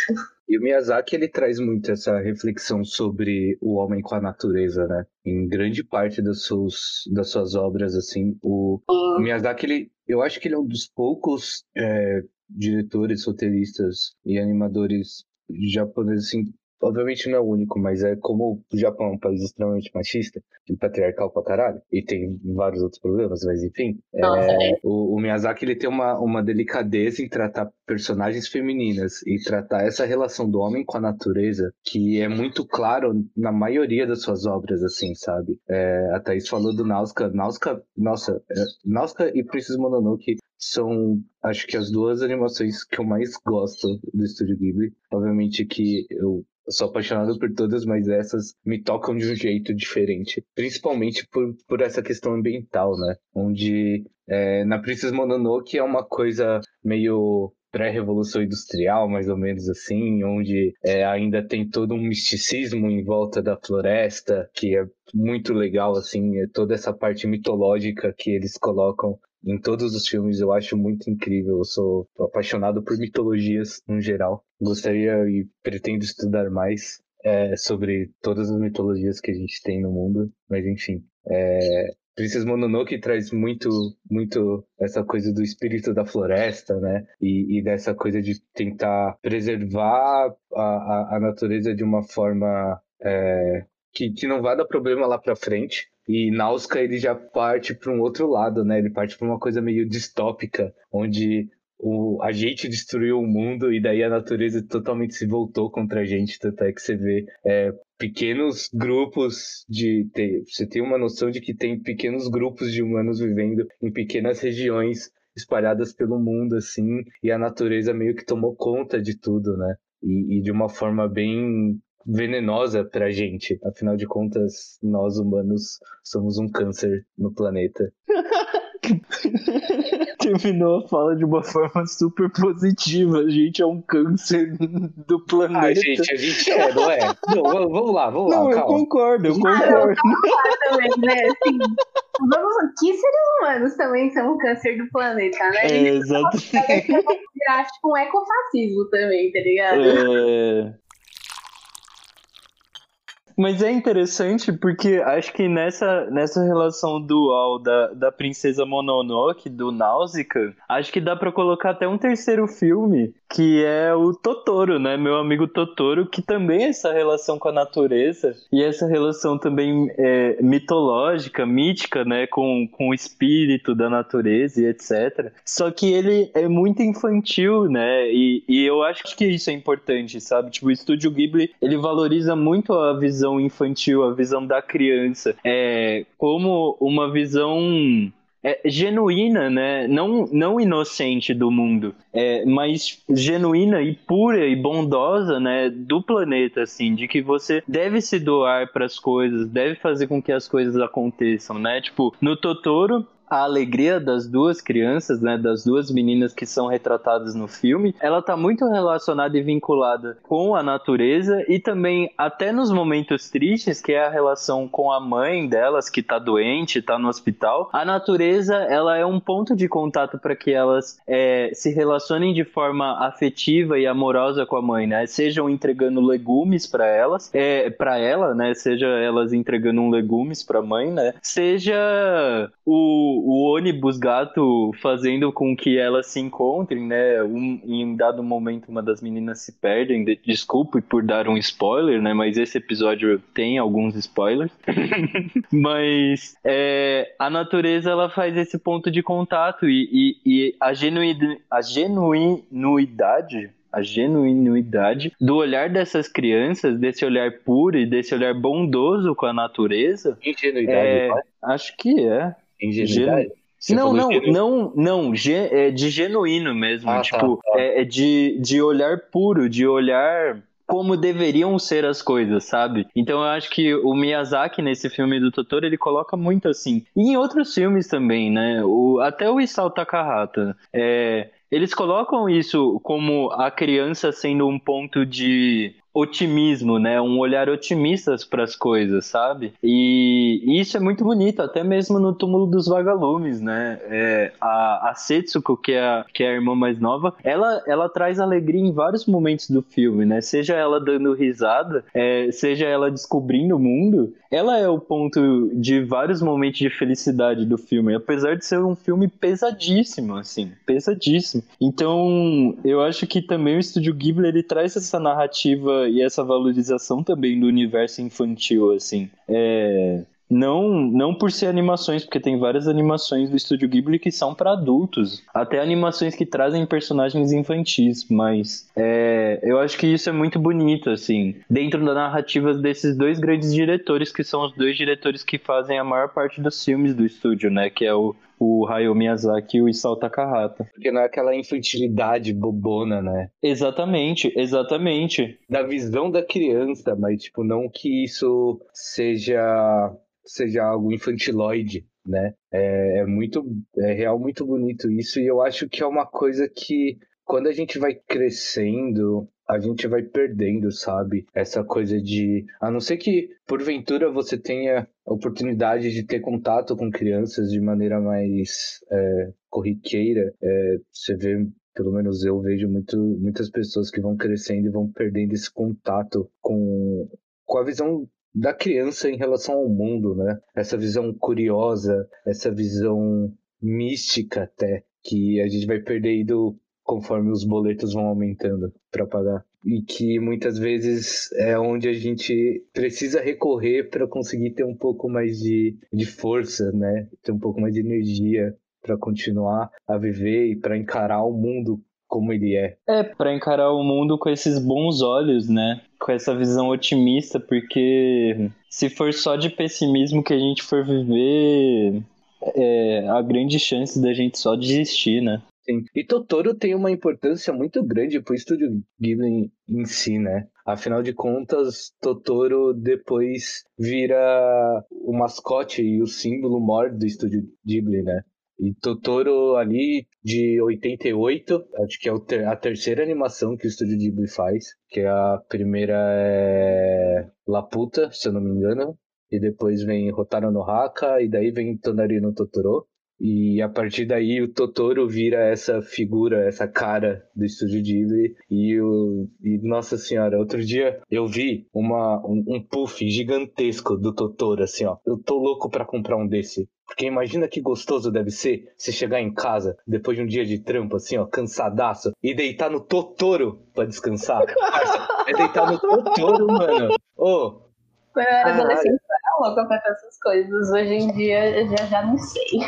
B: E o Miyazaki, ele traz muito essa reflexão sobre o homem com a natureza, né? Em grande parte das suas, das suas obras, assim, o, o Miyazaki, ele, eu acho que ele é um dos poucos é, diretores, roteiristas e animadores japoneses, assim, Obviamente não é o único, mas é como o Japão é um país extremamente machista e patriarcal pra caralho, e tem vários outros problemas, mas enfim. É, é, o, o, Miyazaki ele tem uma, uma delicadeza em tratar personagens femininas e tratar essa relação do homem com a natureza que é muito claro na maioria das suas obras, assim, sabe? É, a Thaís falou do Nausica. Nausica, nossa, é, Nausica e Princess Mononoke são, acho que as duas animações que eu mais gosto do Estúdio Ghibli. Obviamente que eu eu sou apaixonado por todas, mas essas me tocam de um jeito diferente. Principalmente por, por essa questão ambiental, né? Onde é, na Princess Mononoke é uma coisa meio pré-revolução industrial, mais ou menos assim, onde é, ainda tem todo um misticismo em volta da floresta, que é muito legal, assim, é toda essa parte mitológica que eles colocam em todos os filmes, eu acho muito incrível. Eu sou apaixonado por mitologias no geral. Gostaria e pretendo estudar mais é, sobre todas as mitologias que a gente tem no mundo, mas enfim. É, Princess Mononoke traz muito, muito essa coisa do espírito da floresta, né? E, e dessa coisa de tentar preservar a, a, a natureza de uma forma é, que, que não vai dar problema lá para frente. E Nausicaa ele já parte para um outro lado, né? Ele parte para uma coisa meio distópica, onde o, a gente destruiu o mundo e daí a natureza totalmente se voltou contra a gente. Tanto é que você vê é, pequenos grupos de. Ter, você tem uma noção de que tem pequenos grupos de humanos vivendo em pequenas regiões espalhadas pelo mundo, assim, e a natureza meio que tomou conta de tudo, né? E, e de uma forma bem venenosa pra gente. Afinal de contas, nós humanos somos um câncer no planeta.
A: Terminou a fala de uma forma super positiva. A gente é um câncer do planeta. Ah,
B: gente, a gente é, não é? Não, vamos lá, vamos
A: não,
B: lá. Não,
A: eu concordo, eu concordo.
C: Ah, também, né? Assim, vamos, que seres humanos também são um câncer do planeta, né?
A: É, exatamente.
C: Tipo um ecofascismo também, tá ligado? É.
A: Mas é interessante porque acho que nessa, nessa relação dual da, da princesa Mononoke, do Nausicaa, acho que dá para colocar até um terceiro filme, que é o Totoro, né? Meu amigo Totoro, que também é essa relação com a natureza e essa relação também é, mitológica, mítica, né? Com, com o espírito da natureza e etc. Só que ele é muito infantil, né? E, e eu acho que isso é importante, sabe? Tipo, o Estúdio Ghibli, ele valoriza muito a visão visão infantil, a visão da criança, é como uma visão é, genuína, né? Não, não inocente do mundo, é, mas genuína e pura e bondosa, né? Do planeta, assim, de que você deve se doar para as coisas, deve fazer com que as coisas aconteçam, né? Tipo, no Totoro, a alegria das duas crianças, né, das duas meninas que são retratadas no filme, ela tá muito relacionada e vinculada com a natureza e também até nos momentos tristes, que é a relação com a mãe delas que tá doente, tá no hospital. A natureza, ela é um ponto de contato para que elas é, se relacionem de forma afetiva e amorosa com a mãe, né? Sejam entregando legumes para elas, é, para ela, né? Seja elas entregando um legumes para a mãe, né? Seja o o, ônibus gato fazendo com que elas se encontrem, né? Um, em dado momento, uma das meninas se perdem. De, desculpe por dar um spoiler, né? Mas esse episódio tem alguns spoilers. mas é, a natureza ela faz esse ponto de contato e, e, e a, a genuinidade a genuinidade do olhar dessas crianças, desse olhar puro e desse olhar bondoso com a natureza.
B: Ingenuidade,
A: é, acho que é.
B: Ingenuidade?
A: não, não, não, não, é de genuíno mesmo. Ah, tá, tipo, tá, tá. É, de, de olhar puro, de olhar como deveriam ser as coisas, sabe? Então eu acho que o Miyazaki nesse filme do Totoro ele coloca muito assim. E em outros filmes também, né? O, até o Isao Takahata. É, eles colocam isso como a criança sendo um ponto de otimismo, né? Um olhar otimista para as coisas, sabe? E, e, isso é muito bonito, até mesmo no túmulo dos vagalumes, né? É, a, a Setsuko, que é a, que é a irmã mais nova, ela, ela traz alegria em vários momentos do filme, né? Seja ela dando risada, é, seja ela descobrindo o mundo, ela é o ponto de vários momentos de felicidade do filme, apesar de ser um filme pesadíssimo, assim, pesadíssimo. Então, eu acho que também o Estúdio Ghibli ele traz essa narrativa e essa valorização também do universo infantil, assim. É, não, não por ser animações, porque tem várias animações do Estúdio Ghibli que são para adultos, até animações que trazem personagens infantis, mas é, eu acho que isso é muito bonito, assim, dentro da narrativa desses dois grandes diretores, que são os dois diretores que fazem a maior parte dos filmes do estúdio, né, que é o o Hayao Miyazaki e o Isao Takahata.
B: Porque não é aquela infantilidade bobona, né?
A: Exatamente, exatamente.
B: Da visão da criança, mas tipo, não que isso seja seja algo infantiloide, né? É, é muito, é real muito bonito isso e eu acho que é uma coisa que quando a gente vai crescendo, a gente vai perdendo, sabe? Essa coisa de. A não ser que, porventura, você tenha oportunidade de ter contato com crianças de maneira mais é, corriqueira, é, você vê. Pelo menos eu vejo muito, muitas pessoas que vão crescendo e vão perdendo esse contato com, com a visão da criança em relação ao mundo, né? Essa visão curiosa, essa visão mística até, que a gente vai perdendo conforme os boletos vão aumentando para pagar. E que muitas vezes é onde a gente precisa recorrer para conseguir ter um pouco mais de, de força, né? Ter um pouco mais de energia para continuar a viver e para encarar o mundo como ele é.
A: É, para encarar o mundo com esses bons olhos, né? Com essa visão otimista, porque se for só de pessimismo que a gente for viver, é a grande chance da gente só desistir, né?
B: Sim. E Totoro tem uma importância muito grande pro estúdio Ghibli em si, né? Afinal de contas, Totoro depois vira o mascote e o símbolo maior do estúdio Ghibli, né? E Totoro ali de 88, acho que é a terceira animação que o estúdio Ghibli faz, que a primeira é Laputa, se eu não me engano, e depois vem Rotaro no Haka, e daí vem Tonari no Totoro. E a partir daí o Totoro vira essa figura, essa cara do estúdio Ghibli. E, o, e nossa senhora, outro dia eu vi uma, um, um puff gigantesco do Totoro, assim, ó. Eu tô louco pra comprar um desse. Porque imagina que gostoso deve ser você chegar em casa depois de um dia de trampo, assim, ó, cansadaço, e deitar no Totoro pra descansar. é deitar no Totoro, mano. Ô. Oh,
C: Quando eu era adolescente, louca pra essas coisas. Hoje em dia eu já, já não sei.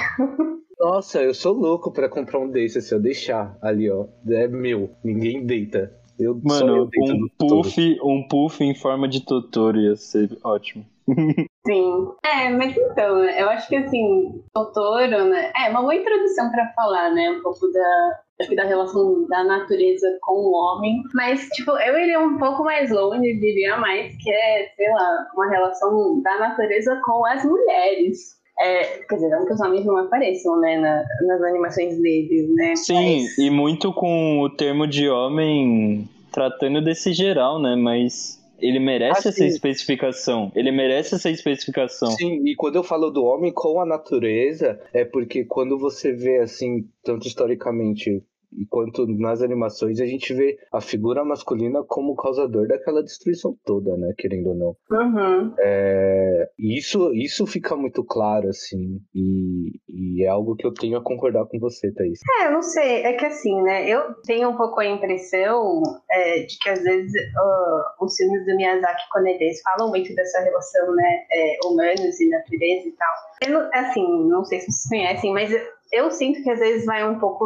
B: Nossa, eu sou louco pra comprar um desse, se eu deixar ali, ó. É meu, ninguém deita. Eu,
A: Mano, um puff, um puff em forma de Totoro ia ser ótimo.
C: Sim. É, mas então, eu acho que assim, Totoro, né? É uma boa introdução para falar, né? Um pouco da, da relação da natureza com o homem. Mas, tipo, eu iria um pouco mais longe, diria mais que é, sei lá, uma relação da natureza com as mulheres. É, quer dizer, não que os homens não apareçam, né, na, nas animações deles, né?
A: Sim, Mas... e muito com o termo de homem tratando desse geral, né? Mas ele merece essa especificação. Ele merece essa especificação.
B: Sim, e quando eu falo do homem com a natureza, é porque quando você vê assim, tanto historicamente enquanto nas animações a gente vê a figura masculina como causador daquela destruição toda, né? Querendo ou não.
C: Uhum.
B: É, isso, isso fica muito claro, assim, e, e, é algo que eu tenho a concordar com você, Thaís.
C: É, eu não sei, é que assim, né? Eu tenho um pouco a impressão é, de que às vezes uh, os filmes do Miyazaki quando eles falam muito dessa relação, né? É, humanos e natureza e tal. Eu, assim, não sei se vocês conhecem, mas eu sinto que às vezes vai um pouco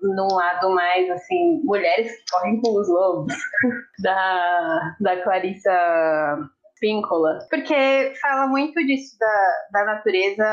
C: num, lado mais assim, mulheres que correm com os lobos, da, da Clarissa Píncola, porque fala muito disso da, da natureza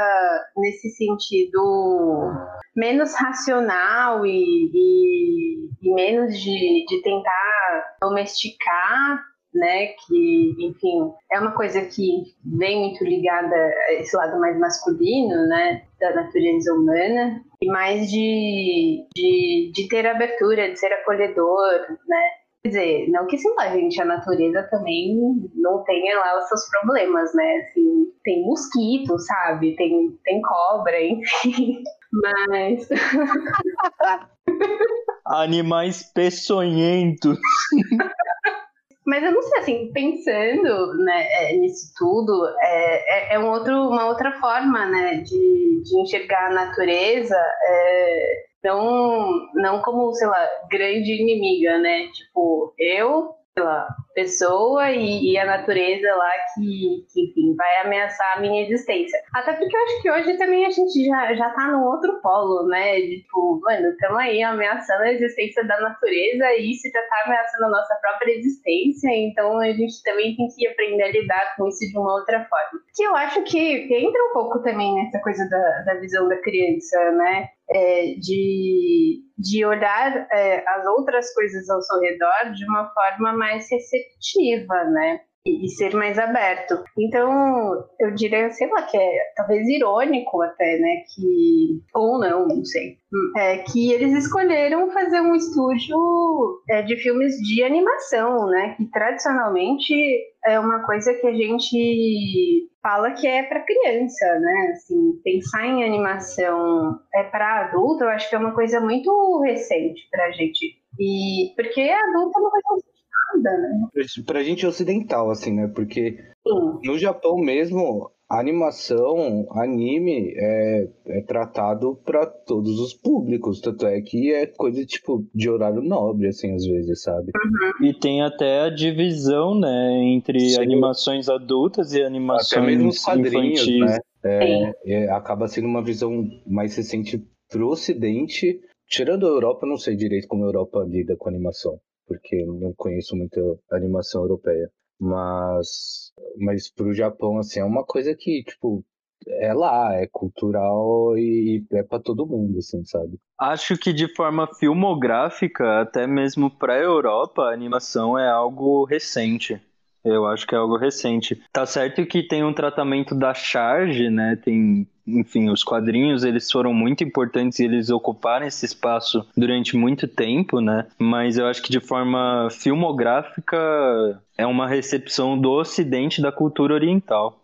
C: nesse sentido menos racional e, e, e menos de, de tentar domesticar né? Que, enfim, é uma coisa que vem muito ligada a esse lado mais masculino, né? Da natureza humana, e mais de, de, de ter abertura, de ser acolhedor, né? Quer dizer, não que sim, a gente, a natureza também não tenha lá os seus problemas, né? Assim, tem mosquito, sabe? Tem, tem cobra, enfim. Mas.
A: Animais peçonhentos.
C: Mas eu não sei, assim, pensando né, é, nisso tudo, é, é, é um outro, uma outra forma né, de, de enxergar a natureza, é, não, não como, sei lá, grande inimiga, né? Tipo, eu lá, pessoa e, e, a natureza lá que, que, enfim, vai ameaçar a minha existência. Até porque eu acho que hoje também a gente já, já tá num outro polo, né? Tipo, mano, estamos aí ameaçando a existência da natureza e isso já tá ameaçando a nossa própria existência, então a gente também tem que aprender a lidar com isso de uma outra forma. Que eu acho que entra um pouco também nessa coisa da, da visão da criança, né? É, de, de olhar é, as outras coisas ao seu redor de uma forma mais receptiva, né? e, ser mais aberto. Então, eu diria, sei lá, que é talvez irônico até, né, que, ou não, não sei, é que eles escolheram fazer um estúdio é, de filmes de animação, né, que tradicionalmente é uma coisa que a gente fala que é para criança, né? Assim, pensar em animação é para adulto, eu acho que é uma coisa muito recente para a gente. E porque adulto não vai nada, né?
B: Pra gente ocidental, assim, né? Porque Sim. no Japão mesmo, a animação, anime, é, é tratado para todos os públicos. Tanto é que é coisa tipo de horário nobre, assim, às vezes, sabe?
A: Uhum. E tem até a divisão, né, entre Sim. animações adultas e animações até mesmo os quadrinhos, infantis.
B: né? É, é, acaba sendo uma visão mais recente pro ocidente. Tirando a Europa, eu não sei direito como a Europa lida com animação porque não conheço muita animação europeia. Mas, mas pro Japão, assim, é uma coisa que, tipo, é lá, é cultural e é para todo mundo, assim, sabe?
A: Acho que de forma filmográfica, até mesmo para a Europa, a animação é algo recente. Eu acho que é algo recente. Tá certo que tem um tratamento da charge, né? Tem, enfim, os quadrinhos, eles foram muito importantes e eles ocuparam esse espaço durante muito tempo, né? Mas eu acho que de forma filmográfica é uma recepção do ocidente da cultura oriental.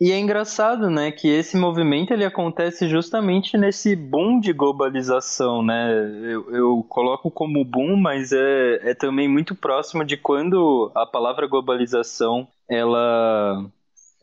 A: E é engraçado, né, que esse movimento ele acontece justamente nesse boom de globalização, né? Eu, eu coloco como boom, mas é, é também muito próximo de quando a palavra globalização ela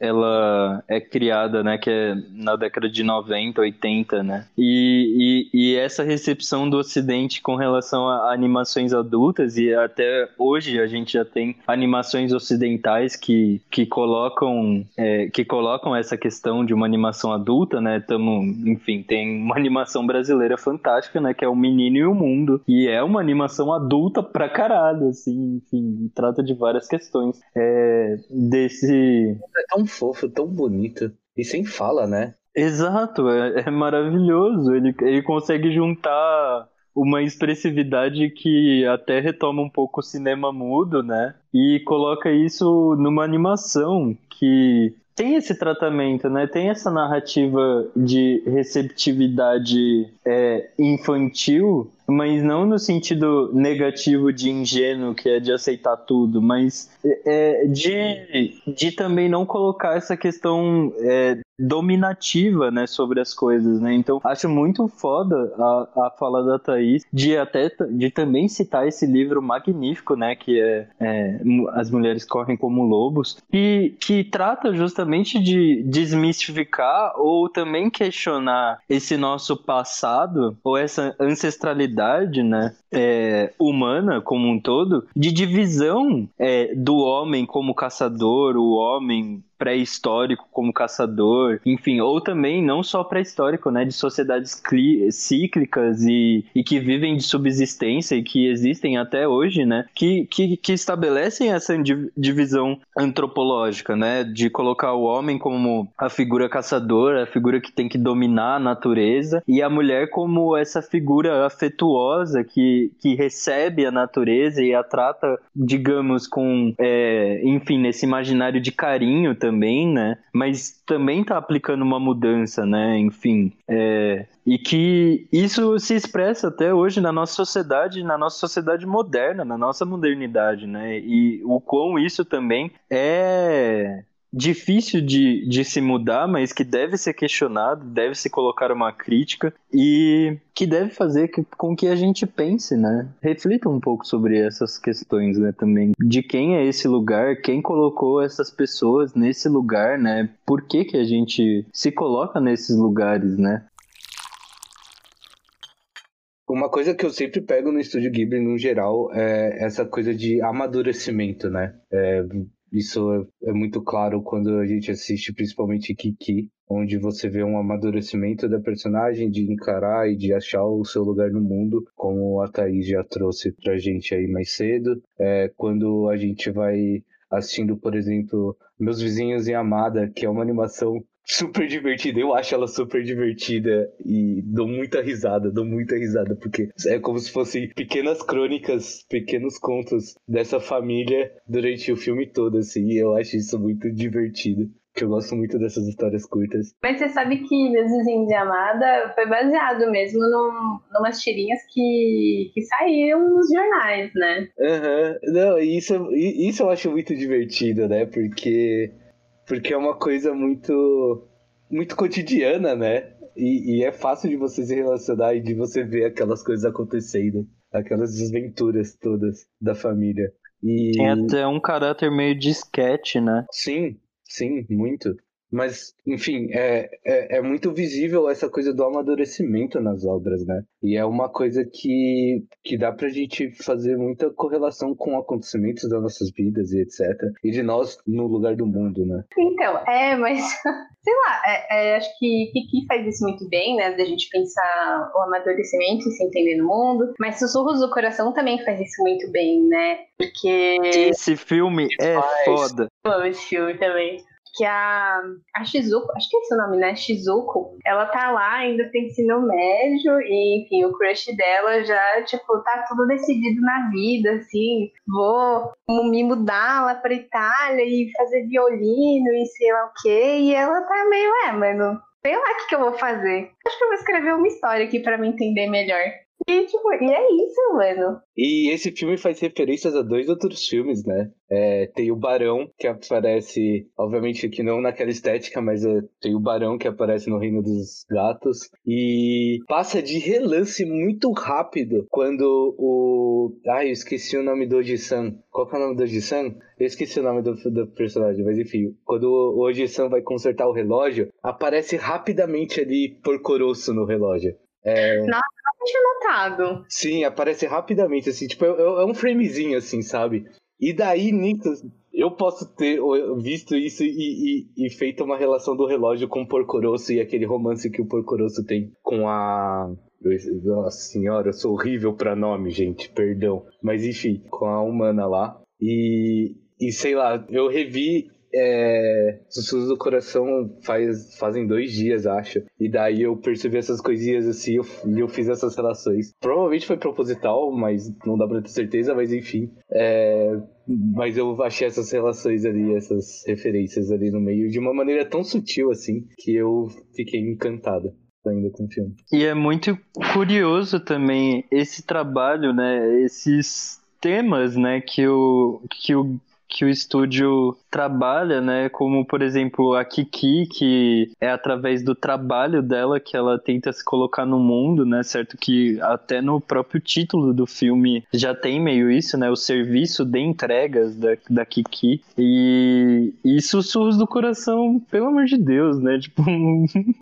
A: ela é criada, né, que é na década de 90, 80, né, e, e, e, essa recepção do Ocidente com relação a animações adultas, e até hoje a gente já tem animações ocidentais que, que, colocam, é, que colocam essa questão de uma animação adulta, né, tamo, enfim, tem uma animação brasileira fantástica, né, que é O Menino e o Mundo, e é uma animação adulta pra caralho, assim, enfim, trata de várias questões é, desse...
B: É tão fofo, tão bonito. E sem fala, né?
A: Exato, é, é maravilhoso. Ele, ele consegue juntar uma expressividade que até retoma um pouco o cinema mudo, né? E coloca isso numa animação que tem esse tratamento, né? Tem essa narrativa de receptividade é, infantil mas não no sentido negativo de ingênuo, que é de aceitar tudo, mas é, de, de também não colocar essa questão é, dominativa, né, sobre as coisas, né? Então, acho muito foda a, a fala da Thaís de até de também citar esse livro magnífico, né, que é, é As Mulheres Correm Como Lobos, e que trata justamente de desmistificar ou também questionar esse nosso passado ou essa ancestralidade, né, é, humana como um todo, de divisão é, do homem como caçador, o homem pré-histórico como caçador, enfim, ou também não só pré-histórico, né, de sociedades cíclicas e, e que vivem de subsistência e que existem até hoje, né, que, que, que estabelecem essa divisão antropológica, né, de colocar o homem como a figura caçadora, a figura que tem que dominar a natureza, e a mulher como essa figura afetuosa que, que recebe a natureza e a trata, digamos, com, é, enfim, nesse imaginário de carinho também também, né? Mas também está aplicando uma mudança, né? Enfim, é... e que isso se expressa até hoje na nossa sociedade, na nossa sociedade moderna, na nossa modernidade, né? E o quão isso também é difícil de, de se mudar, mas que deve ser questionado, deve se colocar uma crítica e que deve fazer com que a gente pense, né? Reflita um pouco sobre essas questões, né, também. De quem é esse lugar, quem colocou essas pessoas nesse lugar, né? Por que que a gente se coloca nesses lugares, né?
B: Uma coisa que eu sempre pego no estúdio Ghibli, no geral, é essa coisa de amadurecimento, né? É, isso é, é muito claro quando a gente assiste principalmente Kiki, onde você vê um amadurecimento da personagem de encarar e de achar o seu lugar no mundo, como a Thaís já trouxe pra gente aí mais cedo. É, quando a gente vai assistindo, por exemplo, Meus Vizinhos em Amada, que é uma animação super divertida. Eu acho ela super divertida e dou muita risada, dou muita risada, porque é como se fossem pequenas crônicas, pequenos contos dessa família durante o filme todo, assim, e eu acho isso muito divertido. Que eu gosto muito dessas histórias curtas.
C: Mas você sabe que Meus Vizinhos de Amada foi baseado mesmo num, numas tirinhas que, que saíram nos jornais, né?
B: Aham, uhum. não, isso, isso eu acho muito divertido, né? Porque porque é uma coisa muito muito cotidiana, né? E, e, é fácil de você se relacionar e de você ver aquelas coisas acontecendo, aquelas desventuras todas da família. E...
A: Tem até um caráter meio de sketch, né?
B: Sim, sim, muito. Mas, enfim, é, é, é, muito visível essa coisa do amadurecimento nas obras, né? E é uma coisa que, que dá pra gente fazer muita correlação com acontecimentos das nossas vidas e etc. E de nós no lugar do mundo, né?
C: Então, é, mas sei lá, é, é, acho que Kiki faz isso muito bem, né? Da gente pensar o amadurecimento e se entender no mundo. Mas Sussurros do Coração também faz isso muito bem, né? Porque.
A: Esse filme é faz. foda.
C: Amo esse filme também que a, a Shizuko, acho que é esse o nome, né? Shizuko, ela tá lá, ainda tem ensino médio, e enfim, o crush dela já, tipo, tá tudo decidido na vida, assim, vou me mudar lá pra Itália e fazer violino e sei lá o quê, e ela tá meio, é, mano, sei lá o que, que eu vou fazer. Acho que eu vou escrever uma história aqui para me entender melhor. E, tipo, e é isso, mano.
B: E esse filme faz referências a dois outros filmes, né? É, tem o Barão, que aparece, obviamente aqui não naquela estética, mas é, tem o Barão que aparece no Reino dos Gatos. E passa de relance muito rápido quando o. Ai, eu esqueci o nome do Oji-san. Qual que é o nome do Oji-san? Eu esqueci o nome do, do personagem, mas enfim. Quando o Oji-san vai consertar o relógio, aparece rapidamente ali Porcoroço no relógio.
C: É... Nossa, não tinha notado.
B: Sim, aparece rapidamente, assim, tipo, é, é, um framezinho, assim, sabe? E daí, nisso, eu posso ter visto isso e, e, e, feito uma relação do relógio com o Porcoroço e aquele romance que o Porcoroço tem com a. Nossa senhora, eu sou horrível pra nome, gente, perdão. Mas enfim, com a humana lá. E, e sei lá, eu revi é, Sussurros do Coração faz, fazem dois dias, acho. E daí eu percebi essas coisinhas assim e eu fiz essas relações. Provavelmente foi proposital, mas não dá pra ter certeza, mas enfim. É, mas eu achei essas relações ali, essas referências ali no meio de uma maneira tão sutil assim que eu fiquei encantada ainda com o filme.
A: E é muito curioso também esse trabalho, né? Esses temas, né, que o, que o que o estúdio trabalha, né? Como, por exemplo, a Kiki, que é através do trabalho dela que ela tenta se colocar no mundo, né? Certo que até no próprio título do filme já tem meio isso, né? O serviço de entregas da, da Kiki. E, e sussurros do coração, pelo amor de Deus, né? Tipo,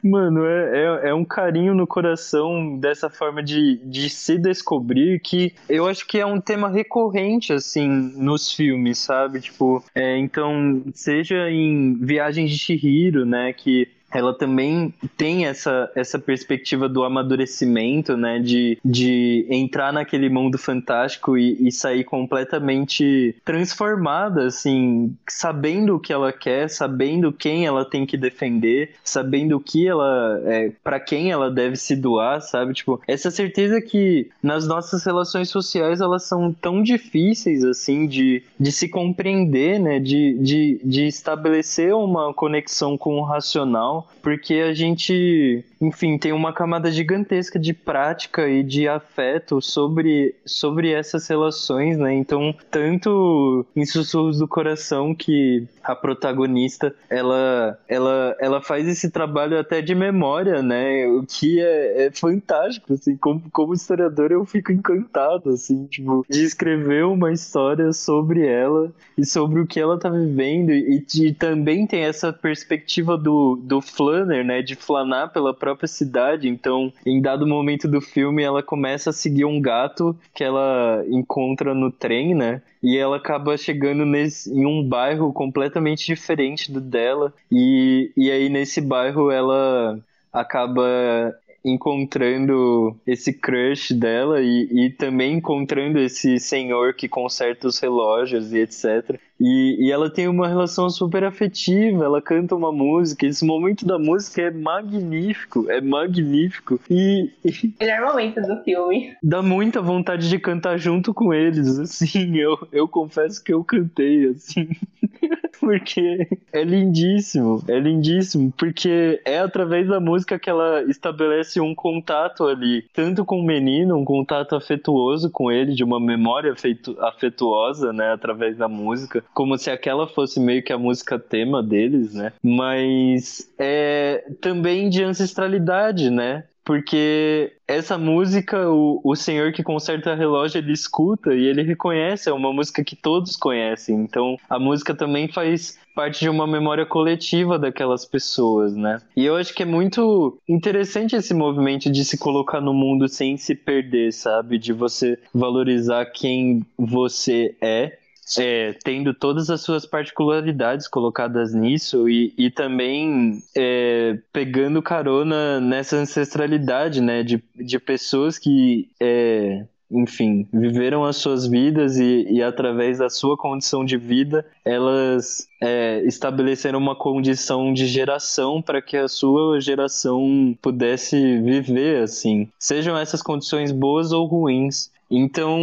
A: mano, é, é, é um carinho no coração dessa forma de, de se descobrir que eu acho que é um tema recorrente, assim, nos filmes, sabe? Tipo, é, então seja em Viagens de Chihiro, né, que ela também tem essa, essa perspectiva do amadurecimento, né? De, de entrar naquele mundo fantástico e, e sair completamente transformada, assim, sabendo o que ela quer, sabendo quem ela tem que defender, sabendo o que ela. É, para quem ela deve se doar, sabe? Tipo, essa certeza que nas nossas relações sociais elas são tão difíceis, assim, de, de se compreender, né? De, de, de estabelecer uma conexão com o racional porque a gente, enfim, tem uma camada gigantesca de prática e de afeto sobre, sobre essas relações, né? Então, tanto em Sussurros do Coração que a protagonista, ela, ela, ela faz esse trabalho até de memória, né? O que é, é fantástico, assim, como, como historiador eu fico encantado, assim, tipo, de escrever uma história sobre ela e sobre o que ela tá vivendo e, e também tem essa perspectiva do, do flanner, né, de flanar pela própria cidade, então, em dado momento do filme, ela começa a seguir um gato que ela encontra no trem, né, e ela acaba chegando nesse, em um bairro completamente diferente do dela, e, e aí nesse bairro ela acaba encontrando esse crush dela e, e também encontrando esse senhor que conserta os relógios e etc. E, e ela tem uma relação super afetiva, ela canta uma música, esse momento da música é magnífico, é magnífico. E,
C: e. Melhor momento do filme.
A: Dá muita vontade de cantar junto com eles, assim. Eu, eu confesso que eu cantei, assim. porque é lindíssimo, é lindíssimo, porque é através da música que ela estabelece um contato ali, tanto com o menino, um contato afetuoso com ele, de uma memória afetuosa, né, através da música, como se aquela fosse meio que a música tema deles, né? Mas é também de ancestralidade, né? Porque essa música, o, o senhor que conserta relógio, ele escuta e ele reconhece, é uma música que todos conhecem. Então, a música também faz parte de uma memória coletiva daquelas pessoas, né? E eu acho que é muito interessante esse movimento de se colocar no mundo sem se perder, sabe? De você valorizar quem você é é, tendo todas as suas particularidades colocadas nisso e, e também é, pegando carona nessa ancestralidade, né, de, de pessoas que, é, enfim, viveram as suas vidas e, e através da sua condição de vida, elas é, estabeleceram uma condição de geração para que a sua geração pudesse viver assim, sejam essas condições boas ou ruins. Então,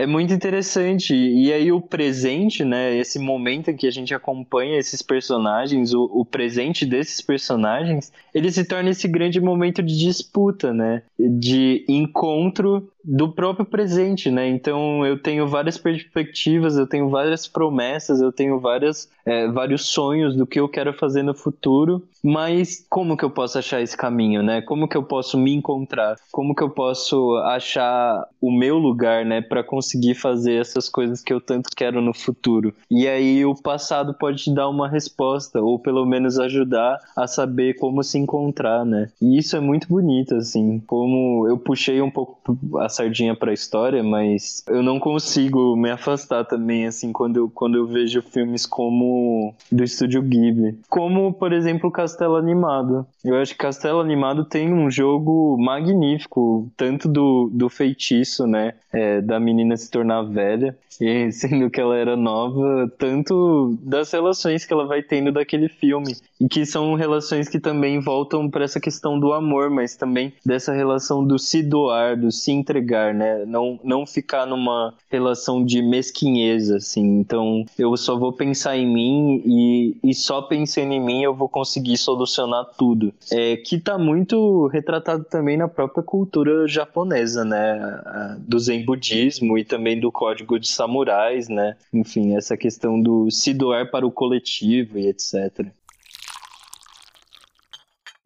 A: é muito interessante. E aí o presente, né? Esse momento em que a gente acompanha esses personagens, o, o, presente desses personagens, ele se torna esse grande momento de disputa, né? De encontro do próprio presente, né? Então eu tenho várias perspectivas, eu tenho várias promessas, eu tenho várias, é, vários sonhos do que eu quero fazer no futuro, mas como que eu posso achar esse caminho, né? Como que eu posso me encontrar? Como que eu posso achar o meu lugar, né, para conseguir fazer essas coisas que eu tanto quero no futuro? E aí o passado pode te dar uma resposta ou pelo menos ajudar a saber como se encontrar, né? E isso é muito bonito assim, como eu puxei um pouco a sardinha para a história, mas eu não consigo me afastar também, assim, quando eu, quando eu vejo filmes como do estúdio Ghibli. Como, por exemplo, Castelo Animado. Eu acho que Castelo Animado tem um jogo magnífico, tanto do, do feitiço, né, é, da menina se tornar velha, e sendo que ela era nova, tanto das relações que ela vai tendo daquele filme, que são relações que também voltam para essa questão do amor, mas também dessa relação do se doar, do se entregar né? Não, não ficar numa relação de mesquinhez, assim. Então, eu só vou pensar em mim e, e só pensando em mim eu vou conseguir solucionar tudo. É, que tá muito retratado também na própria cultura japonesa, né? Do zen budismo e também do código de samurais, né? Enfim, essa questão do se doar para o coletivo e etc.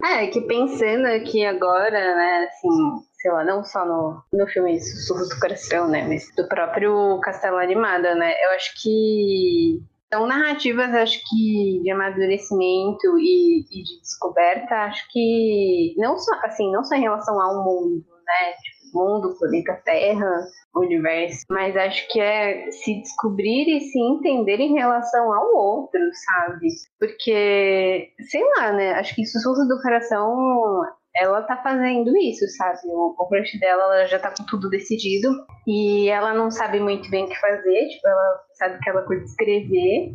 C: É, que pensando aqui agora, né, assim, sei lá, não só no, no filme Sussurros do Coração, né? Mas do próprio Castelo Animada, né? Eu acho que são narrativas, acho que de amadurecimento e, e, de descoberta, acho que não só assim, não só em relação ao mundo, né? Tipo, mundo, planeta Terra, universo, mas acho que é se descobrir e se entender em relação ao outro, sabe? Porque, sei lá, né? Acho que Sussurros do Coração ela tá fazendo isso, sabe? O, crush dela ela já tá com tudo decidido e ela não sabe muito bem o que fazer, tipo, ela sabe que ela curte escrever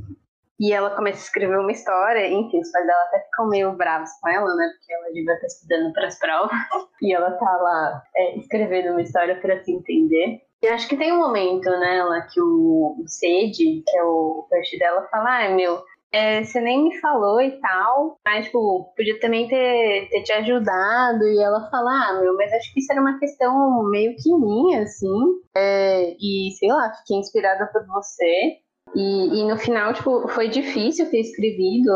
C: e ela começa a escrever uma história, enfim, os pais dela até ficam meio bravos com ela, né? Porque ela devia estar estudando para as provas e ela tá lá é, escrevendo uma história para se entender. E acho que tem um momento, né, lá que o, o Sede, que é o crush dela, fala: ai meu, é, você nem me falou e tal, mas, tipo, podia também ter, ter te ajudado. E ela fala, ah, meu, mas acho que isso era uma questão meio que minha, assim. É, e, sei lá, fiquei inspirada por você. E, e no final, tipo, foi difícil ter escrevido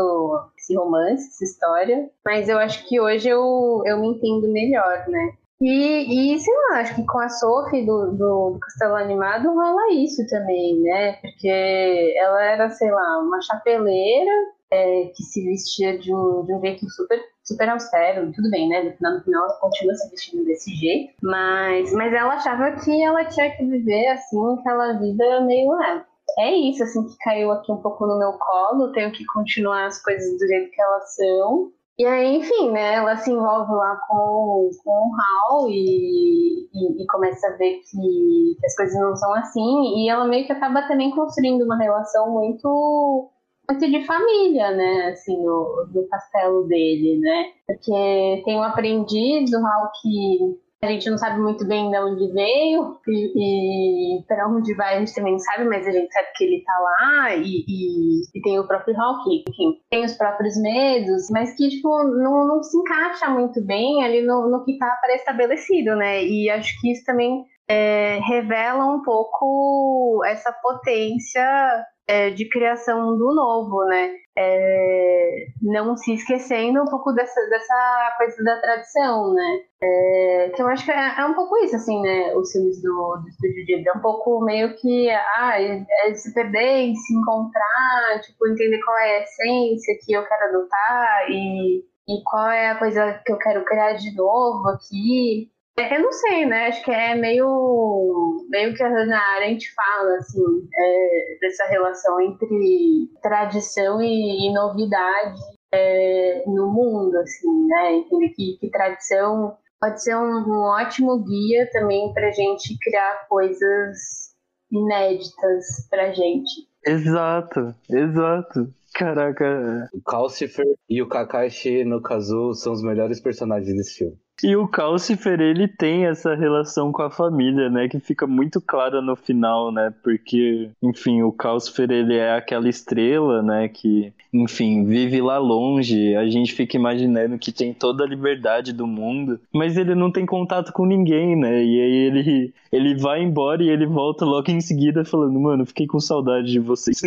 C: esse romance, essa história. Mas eu acho que hoje eu, eu me entendo melhor, né? E, e sei lá, acho que com a Sophie do, do, Castelo Animado rola isso também, né? Porque ela era, sei lá, uma chapeleira é, que se vestia de um, de um jeito super, super austero, tudo bem, né? No final, no final ela continua se vestindo desse jeito, mas, mas ela achava que ela tinha que viver assim, aquela vida meio. É, é isso, assim, que caiu aqui um pouco no meu colo, tenho que continuar as coisas do jeito que elas são. E aí, enfim, né, ela se envolve lá com, com o Hal e, e, e, começa a ver que, as coisas não são assim. E ela meio que acaba também construindo uma relação muito muito de família, né? Assim, no, no castelo dele, né? Porque tem um aprendiz, o Hal, que a gente não sabe muito bem de onde veio e, e para onde vai a gente também não sabe, mas a gente sabe que ele tá lá e, e, e tem o próprio Hawk, enfim, tem os próprios medos, mas que, tipo, não, não se encaixa muito bem ali no, no que tá pré-estabelecido, né? E acho que isso também é, revela um pouco essa potência é, de criação do novo, né? É, não se esquecendo um pouco dessa, dessa coisa da tradição, né? É, que eu acho que é, é, um pouco isso, assim, né? Os filmes do, do Estúdio Ghibli. É um pouco meio que, ah, é, é se perder se encontrar, tipo, entender qual é a essência que eu quero adotar e, e qual é a coisa que eu quero criar de novo aqui. É, eu não sei, né? Acho que é meio, meio que a Hannah Arendt fala, assim, é, dessa relação entre tradição e, e novidade é, no mundo, assim, né? Entender que, que tradição pode ser um, um ótimo guia também para gente criar coisas inéditas pra gente.
A: Exato, exato. Caraca.
B: O Calcifer e o Kakashi no Kazu são os melhores personagens desse filme.
A: E o Calcifer, ele tem essa relação com a família, né? Que fica muito clara no final, né? Porque, enfim, o Calcifer, ele é aquela estrela, né? Que, enfim, vive lá longe. A gente fica imaginando que tem toda a liberdade do mundo. Mas ele não tem contato com ninguém, né? E aí ele, ele vai embora e ele volta logo em seguida falando, mano, fiquei com saudade de vocês.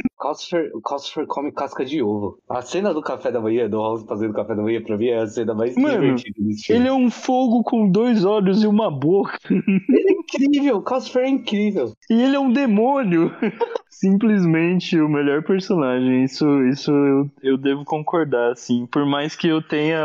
B: O Calcifer come casca de ovo. A cena do café da manhã, do House fazendo café da manhã, pra mim é a cena mais mano, divertida desse filme.
A: Ele é um fogo com dois olhos e uma boca.
B: Ele é incrível, o Cosper é incrível.
A: E ele é um demônio. Simplesmente o melhor personagem. Isso, isso eu, eu devo concordar, assim. Por mais que eu tenha.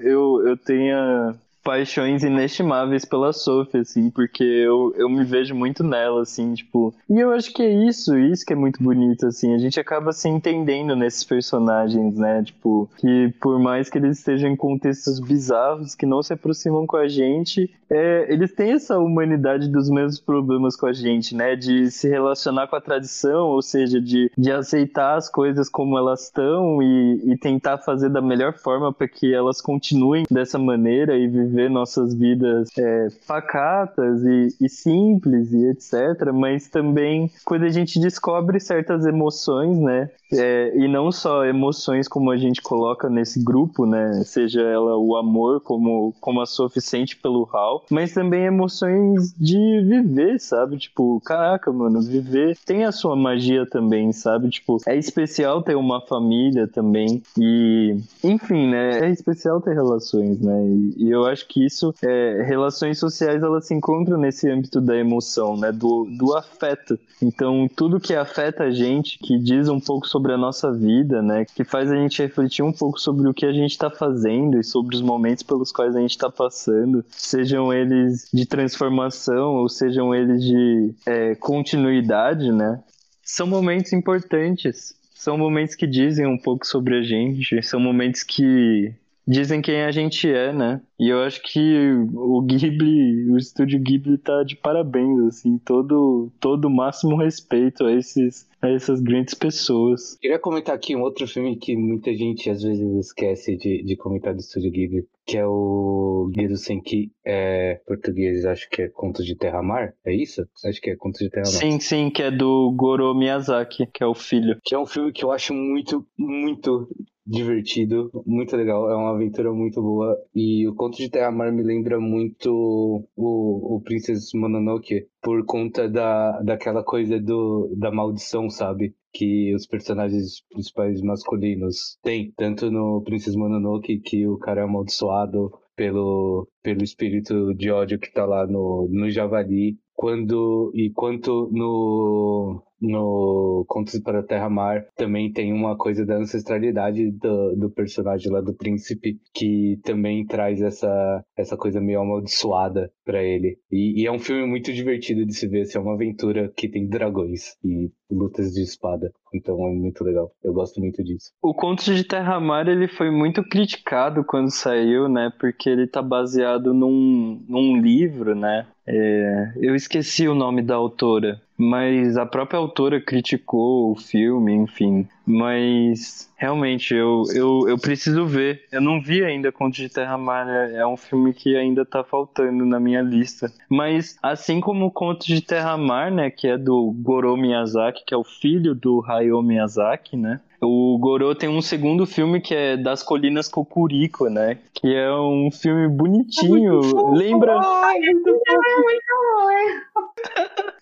A: Eu, eu tenha paixões inestimáveis pela Sophie, assim, porque eu, eu me vejo muito nela, assim, tipo. E eu acho que é isso, isso que é muito bonito, assim. A gente acaba se entendendo nesses personagens, né? Tipo, que por mais que eles estejam em contextos bizarros, que não se aproximam com a gente, é, eles têm essa humanidade dos mesmos problemas com a gente, né? De se relacionar com a tradição, ou seja, de, de aceitar as coisas como elas estão e, e tentar fazer da melhor forma para que elas continuem dessa maneira e viver viver nossas vidas é, pacatas e, e simples e etc. Mas também quando a gente descobre certas emoções, né? É, e não só emoções como a gente coloca nesse grupo, né? Seja ela o amor, como, como a Sophie sente pelo Hal, mas também emoções de viver, sabe? Tipo, caraca, mano, viver tem a sua magia também, sabe? Tipo, é especial ter uma família também. E, enfim, né? É especial ter relações, né? E, e eu acho que isso, é, relações sociais, elas se encontram nesse âmbito da emoção, né? Do, do afeto. Então, tudo que afeta a gente, que diz um pouco sobre a nossa vida, né? Que faz a gente refletir um pouco sobre o que a gente está fazendo e sobre os momentos pelos quais a gente está passando, sejam eles de transformação ou sejam eles de é, continuidade, né? São momentos importantes. São momentos que dizem um pouco sobre a gente, são momentos que dizem quem a gente é, né? E eu acho que o Ghibli, o estúdio Ghibli tá de parabéns, assim, todo todo o máximo respeito a esses a essas grandes pessoas.
B: Queria comentar aqui um outro filme que muita gente às vezes esquece de, de comentar do estúdio Ghibli, que é o Guia do Senki, é, português, acho que é Contos de Terra-Mar, é isso? Acho que é Contos de Terra-Mar.
A: Sim, sim, que é do Goro Miyazaki, que é o filho.
B: Que é um filme que eu acho muito, muito divertido, muito legal, é uma aventura muito boa. E o Conto de Terra-Mar me lembra muito o, o Princess Mononoke, por conta da, daquela coisa do, da maldição, sabe? Que os personagens principais masculinos têm, tanto no Princess Mononoke, que o cara é amaldiçoado pelo, pelo espírito de ódio que tá lá no, no Javali, quando e quanto no no Contos para Terra-Mar também tem uma coisa da ancestralidade do, do personagem lá do príncipe que também traz essa, essa coisa meio amaldiçoada para ele. E, e, é um filme muito divertido de se ver, assim, é uma aventura que tem dragões e lutas de espada. Então é muito legal. Eu gosto muito disso.
A: O Conto de Terra-Mar, ele foi muito criticado quando saiu, né? Porque ele tá baseado num, num livro, né? É, eu esqueci o nome da autora, mas a própria autora criticou o filme, enfim. Mas realmente eu, eu, eu preciso ver. Eu não vi ainda Conto de Terra Mar, é, um filme que ainda tá faltando na minha lista. Mas assim como Conto de Terra Mar, né, que é do Goro Miyazaki, que é o filho do Hayao Miyazaki, né? O Goro tem um segundo filme que é Das Colinas Cocurico, né? Que é um filme bonitinho. É Lembra? Ai, é muito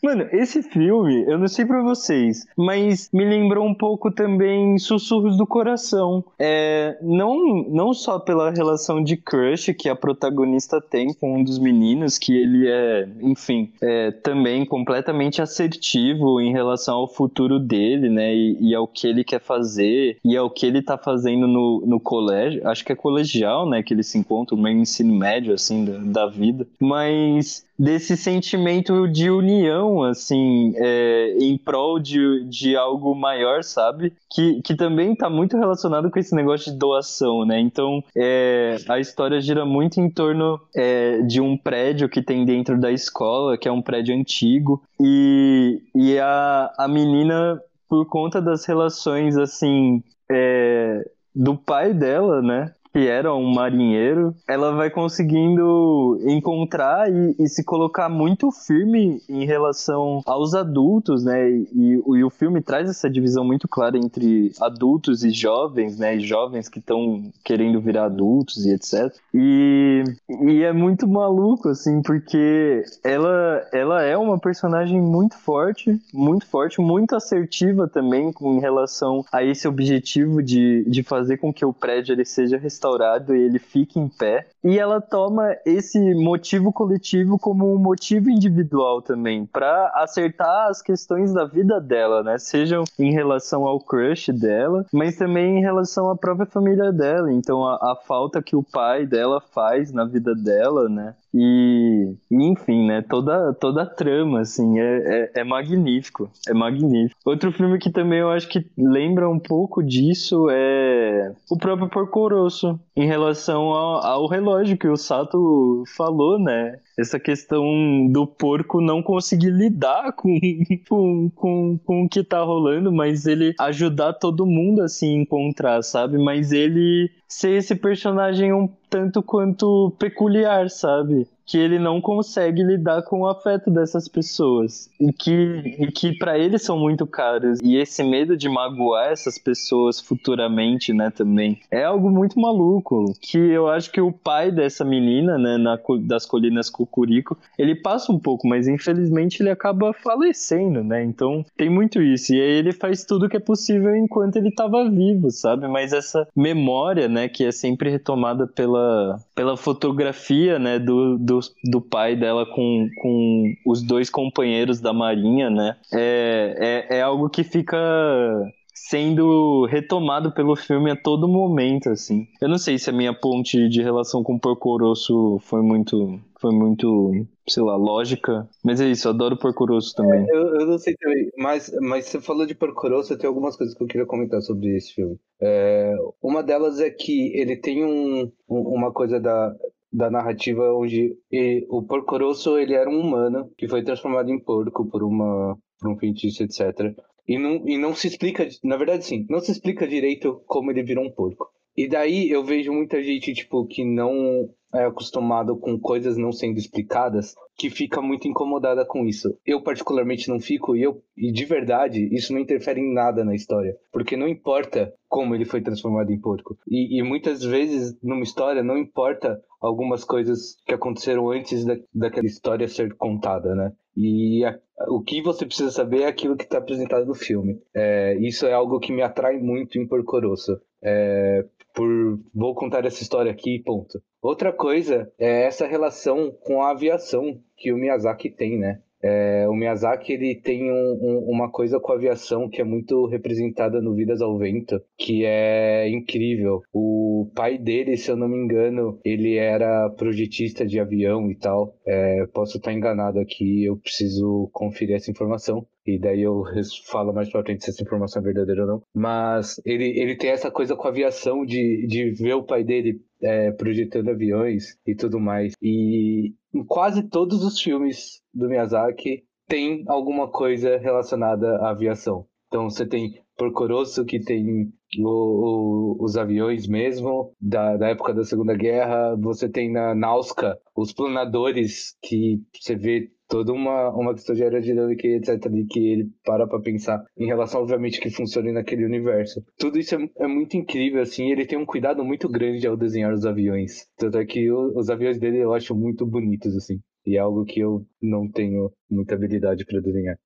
A: Mano, esse filme, eu não sei pra vocês, mas me lembrou um pouco também Sussurros do Coração. É, não, não só pela relação de crush que a protagonista tem com um dos meninos, que ele é, enfim, é, também completamente assertivo em relação ao futuro dele, né? E, e ao que ele quer fazer, e ao que ele tá fazendo no, no colégio. Acho que é colegial, né? Que ele se encontra, meio ensino médio, assim, da, da vida. Mas desse sentimento de união, assim, é, em prol de, de algo maior, sabe? Que, que também está muito relacionado com esse negócio de doação, né? Então, é, a história gira muito em torno é, de um prédio que tem dentro da escola, que é um prédio antigo, e, e a, a menina, por conta das relações, assim, é, do pai dela, né? Que era um marinheiro, ela vai conseguindo encontrar e, e, se colocar muito firme em relação aos adultos, né? E, e, o filme traz essa divisão muito clara entre adultos e jovens, né? E jovens que estão querendo virar adultos e etc. E, e é muito maluco, assim, porque ela, ela é uma personagem muito forte, muito forte, muito assertiva também com relação a esse objetivo de, de fazer com que o prédio ele seja restaurado restaurado e ele fica em pé. E ela toma esse motivo coletivo como um motivo individual também, para acertar as questões da vida dela, né? Sejam em relação ao crush dela, mas também em relação à própria família dela. Então, a, a falta que o pai dela faz na vida dela, né? E, enfim, né? Toda, toda a trama, assim, é, é, é, magnífico. É magnífico. Outro filme que também eu acho que lembra um pouco disso é o próprio Porco Rosso, em relação ao, ao relógio que o Sato falou, né? essa questão do porco não conseguir lidar com, com, com, com o que tá rolando, mas ele ajudar todo mundo a se encontrar, sabe? Mas ele ser esse personagem um tanto quanto peculiar, sabe? Que ele não consegue lidar com o afeto dessas pessoas. E que, e que para ele são muito caros. E esse medo de magoar essas pessoas futuramente, né, também é algo muito maluco. Que eu acho que o pai dessa menina, né, na, das colinas Cucurico, ele passa um pouco, mas infelizmente ele acaba falecendo, né, então tem muito isso. E aí ele faz tudo que é possível enquanto ele estava vivo, sabe, mas essa memória, né, que é sempre retomada pela, pela fotografia, né, do, do do, do pai dela com, com os dois companheiros da Marinha, né? É, é, é algo que fica sendo retomado pelo filme a todo momento, assim. Eu não sei se a minha ponte de relação com o Porco foi muito, foi muito, sei lá, lógica, mas é isso, eu adoro Porco Rosso também.
B: É, eu, eu, não sei também, mas, mas você falou de Porco Rosso, tem algumas coisas que eu queria comentar sobre esse filme. É, uma delas é que ele tem um, uma coisa da, da narrativa onde o Porco Rosso ele era um humano que foi transformado em porco por uma por um feitiço etc e não, e não se explica na verdade sim não se explica direito como ele virou um porco. E daí eu vejo muita gente tipo que não é acostumado com coisas não sendo explicadas que fica muito incomodada com isso. Eu particularmente não fico e eu e de verdade isso não interfere em nada na história, porque não importa como ele foi transformado em porco. E, e muitas vezes numa história não importa algumas coisas que aconteceram antes da, daquela história ser contada, né? E a, o que você precisa saber é aquilo que está apresentado no filme. É, isso é algo que me atrai muito em Porco Rosso. É, por vou contar essa história aqui, ponto. Outra coisa é essa relação com a aviação que o Miyazaki tem, né? É, o Miyazaki ele tem um, um, uma coisa com a aviação que é muito representada no Vidas ao Vento, que é incrível. O pai dele, se eu não me engano, ele era projetista de avião e tal. É, posso estar enganado aqui, eu preciso conferir essa informação. E daí eu falo mais pra frente se essa informação é verdadeira ou não. Mas ele, ele tem essa coisa com a aviação de, de ver o pai dele é, projetando aviões e tudo mais. E em quase todos os filmes do Miyazaki tem alguma coisa relacionada à aviação. Então você tem Porco Rosso, que tem o, o, os aviões mesmo, da, da época da Segunda Guerra. Você tem na Nausca os planadores, que você vê toda uma, uma questão de aerodinâmica etc. de que ele para pra pensar em relação, obviamente, que funcione naquele universo. Tudo isso é, é, muito incrível, assim, ele tem um cuidado muito grande ao desenhar os aviões. Tanto é que o, os aviões dele eu acho muito bonitos, assim. E é algo que eu não tenho muita habilidade para desenhar.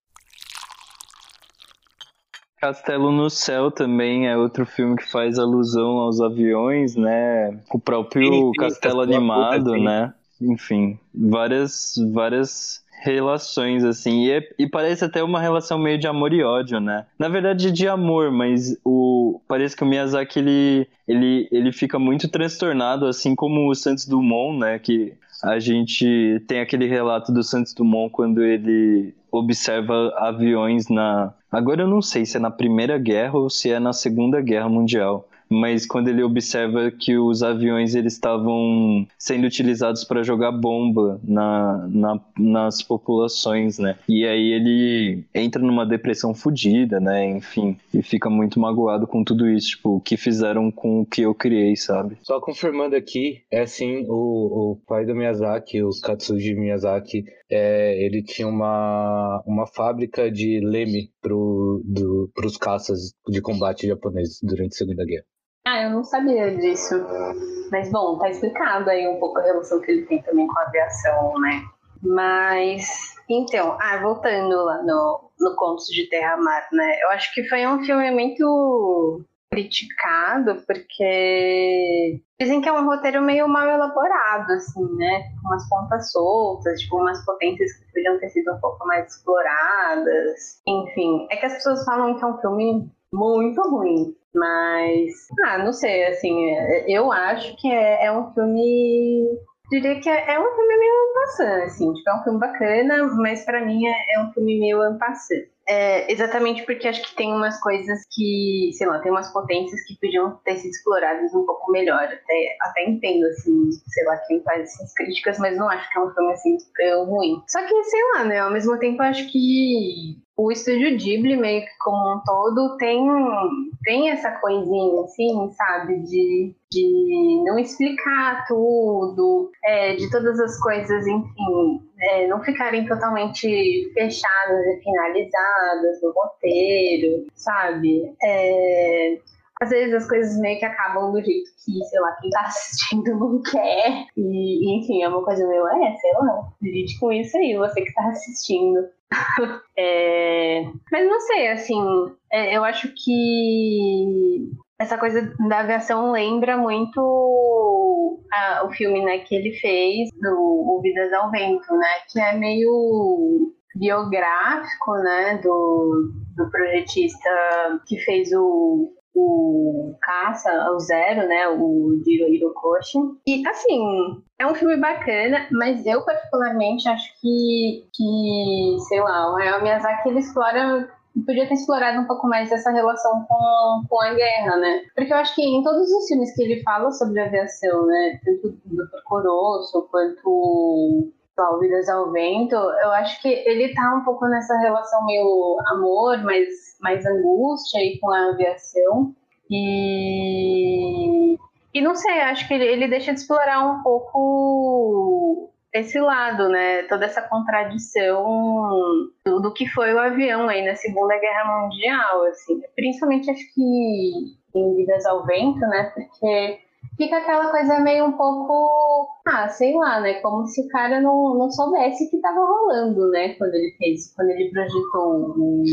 A: Castelo no Céu também é outro filme que faz alusão aos aviões, né? O próprio sim, sim, Castelo Animado, né? Enfim, várias, várias relações, assim. E, é, e, parece até uma relação meio de amor e ódio, né? Na verdade, de amor, mas o parece que o Miyazaki, ele, ele, ele fica muito transtornado, assim como o Santos Dumont, né? Que a gente tem aquele relato do Santos Dumont quando ele observa aviões na. Agora eu não sei se é na Primeira Guerra ou se é na Segunda Guerra Mundial mas quando ele observa que os aviões eles estavam sendo utilizados para jogar bomba na, na, nas populações, né? E aí ele entra numa depressão fodida, né? Enfim, e fica muito magoado com tudo isso, tipo, o que fizeram com o que eu criei, sabe?
B: Só confirmando aqui, é sim o, o pai do Miyazaki, o Katsuji Miyazaki, é, ele tinha uma, uma fábrica de leme para os caças de combate japoneses durante a Segunda Guerra.
C: Ah, eu não sabia disso. Mas bom, tá explicado aí um pouco a relação que ele tem também com a aviação, né? Mas, então, ah, voltando lá no, no Contos de Terra Mar, né? Eu acho que foi um filme muito criticado porque dizem que é um roteiro meio mal elaborado, assim, né? Umas pontas soltas, tipo, umas potências que podiam ter sido um pouco mais exploradas. Enfim, é que as pessoas falam que é um filme muito ruim. Mas, ah, não sei, assim, eu acho que é, é um filme. Diria que é, é um filme meio passando, assim, tipo, é um filme bacana, mas para mim é, é, um filme meio ampassando. É, exatamente porque acho que tem umas coisas que, sei lá, tem umas potências que podiam ter sido exploradas um pouco melhor. Até, até entendo, assim, sei lá, quem faz essas críticas, mas não acho que é um filme, assim, tão ruim. Só que, sei lá, né, ao mesmo tempo acho que o estúdio Ghibli, meio que como um todo, tem, tem essa coisinha, assim, sabe? De, de não explicar tudo, é, de todas as coisas, enfim, é, não ficarem totalmente fechadas e finalizadas no roteiro, sabe? É, às vezes as coisas meio que acabam do jeito que, sei lá, quem tá assistindo não quer. E, enfim, é uma coisa meio, é, sei lá, lide com isso aí, você que tá assistindo. é, mas não sei, assim, é, eu acho que essa coisa da aviação lembra muito o filme né, que ele fez, do Vidas ao Vento, né? Que é meio biográfico, né? Do, do projetista que fez o o Caça ao Zero, né? O Jiro Hirokoshi. E, assim, é um filme bacana, mas eu particularmente acho que, que sei lá, o Hayao Miyazaki ele explora podia ter explorado um pouco mais essa relação com, com a guerra, né? Porque eu acho que em todos os filmes que ele fala sobre aviação, né? Tanto do Coroço quanto o Vidas ao Vento, eu acho que ele tá um pouco nessa relação meio amor, mais, mais angústia aí com a aviação. E, e não sei, acho que ele, ele deixa de explorar um pouco esse lado, né? Toda essa contradição do, do, que foi o avião aí na Segunda Guerra Mundial, assim. Principalmente acho que em Vidas ao Vento, né? Porque fica aquela coisa meio um pouco, ah, sei lá, né? Como se o cara não, não soubesse o que estava rolando, né? Quando ele fez, quando ele projetou o,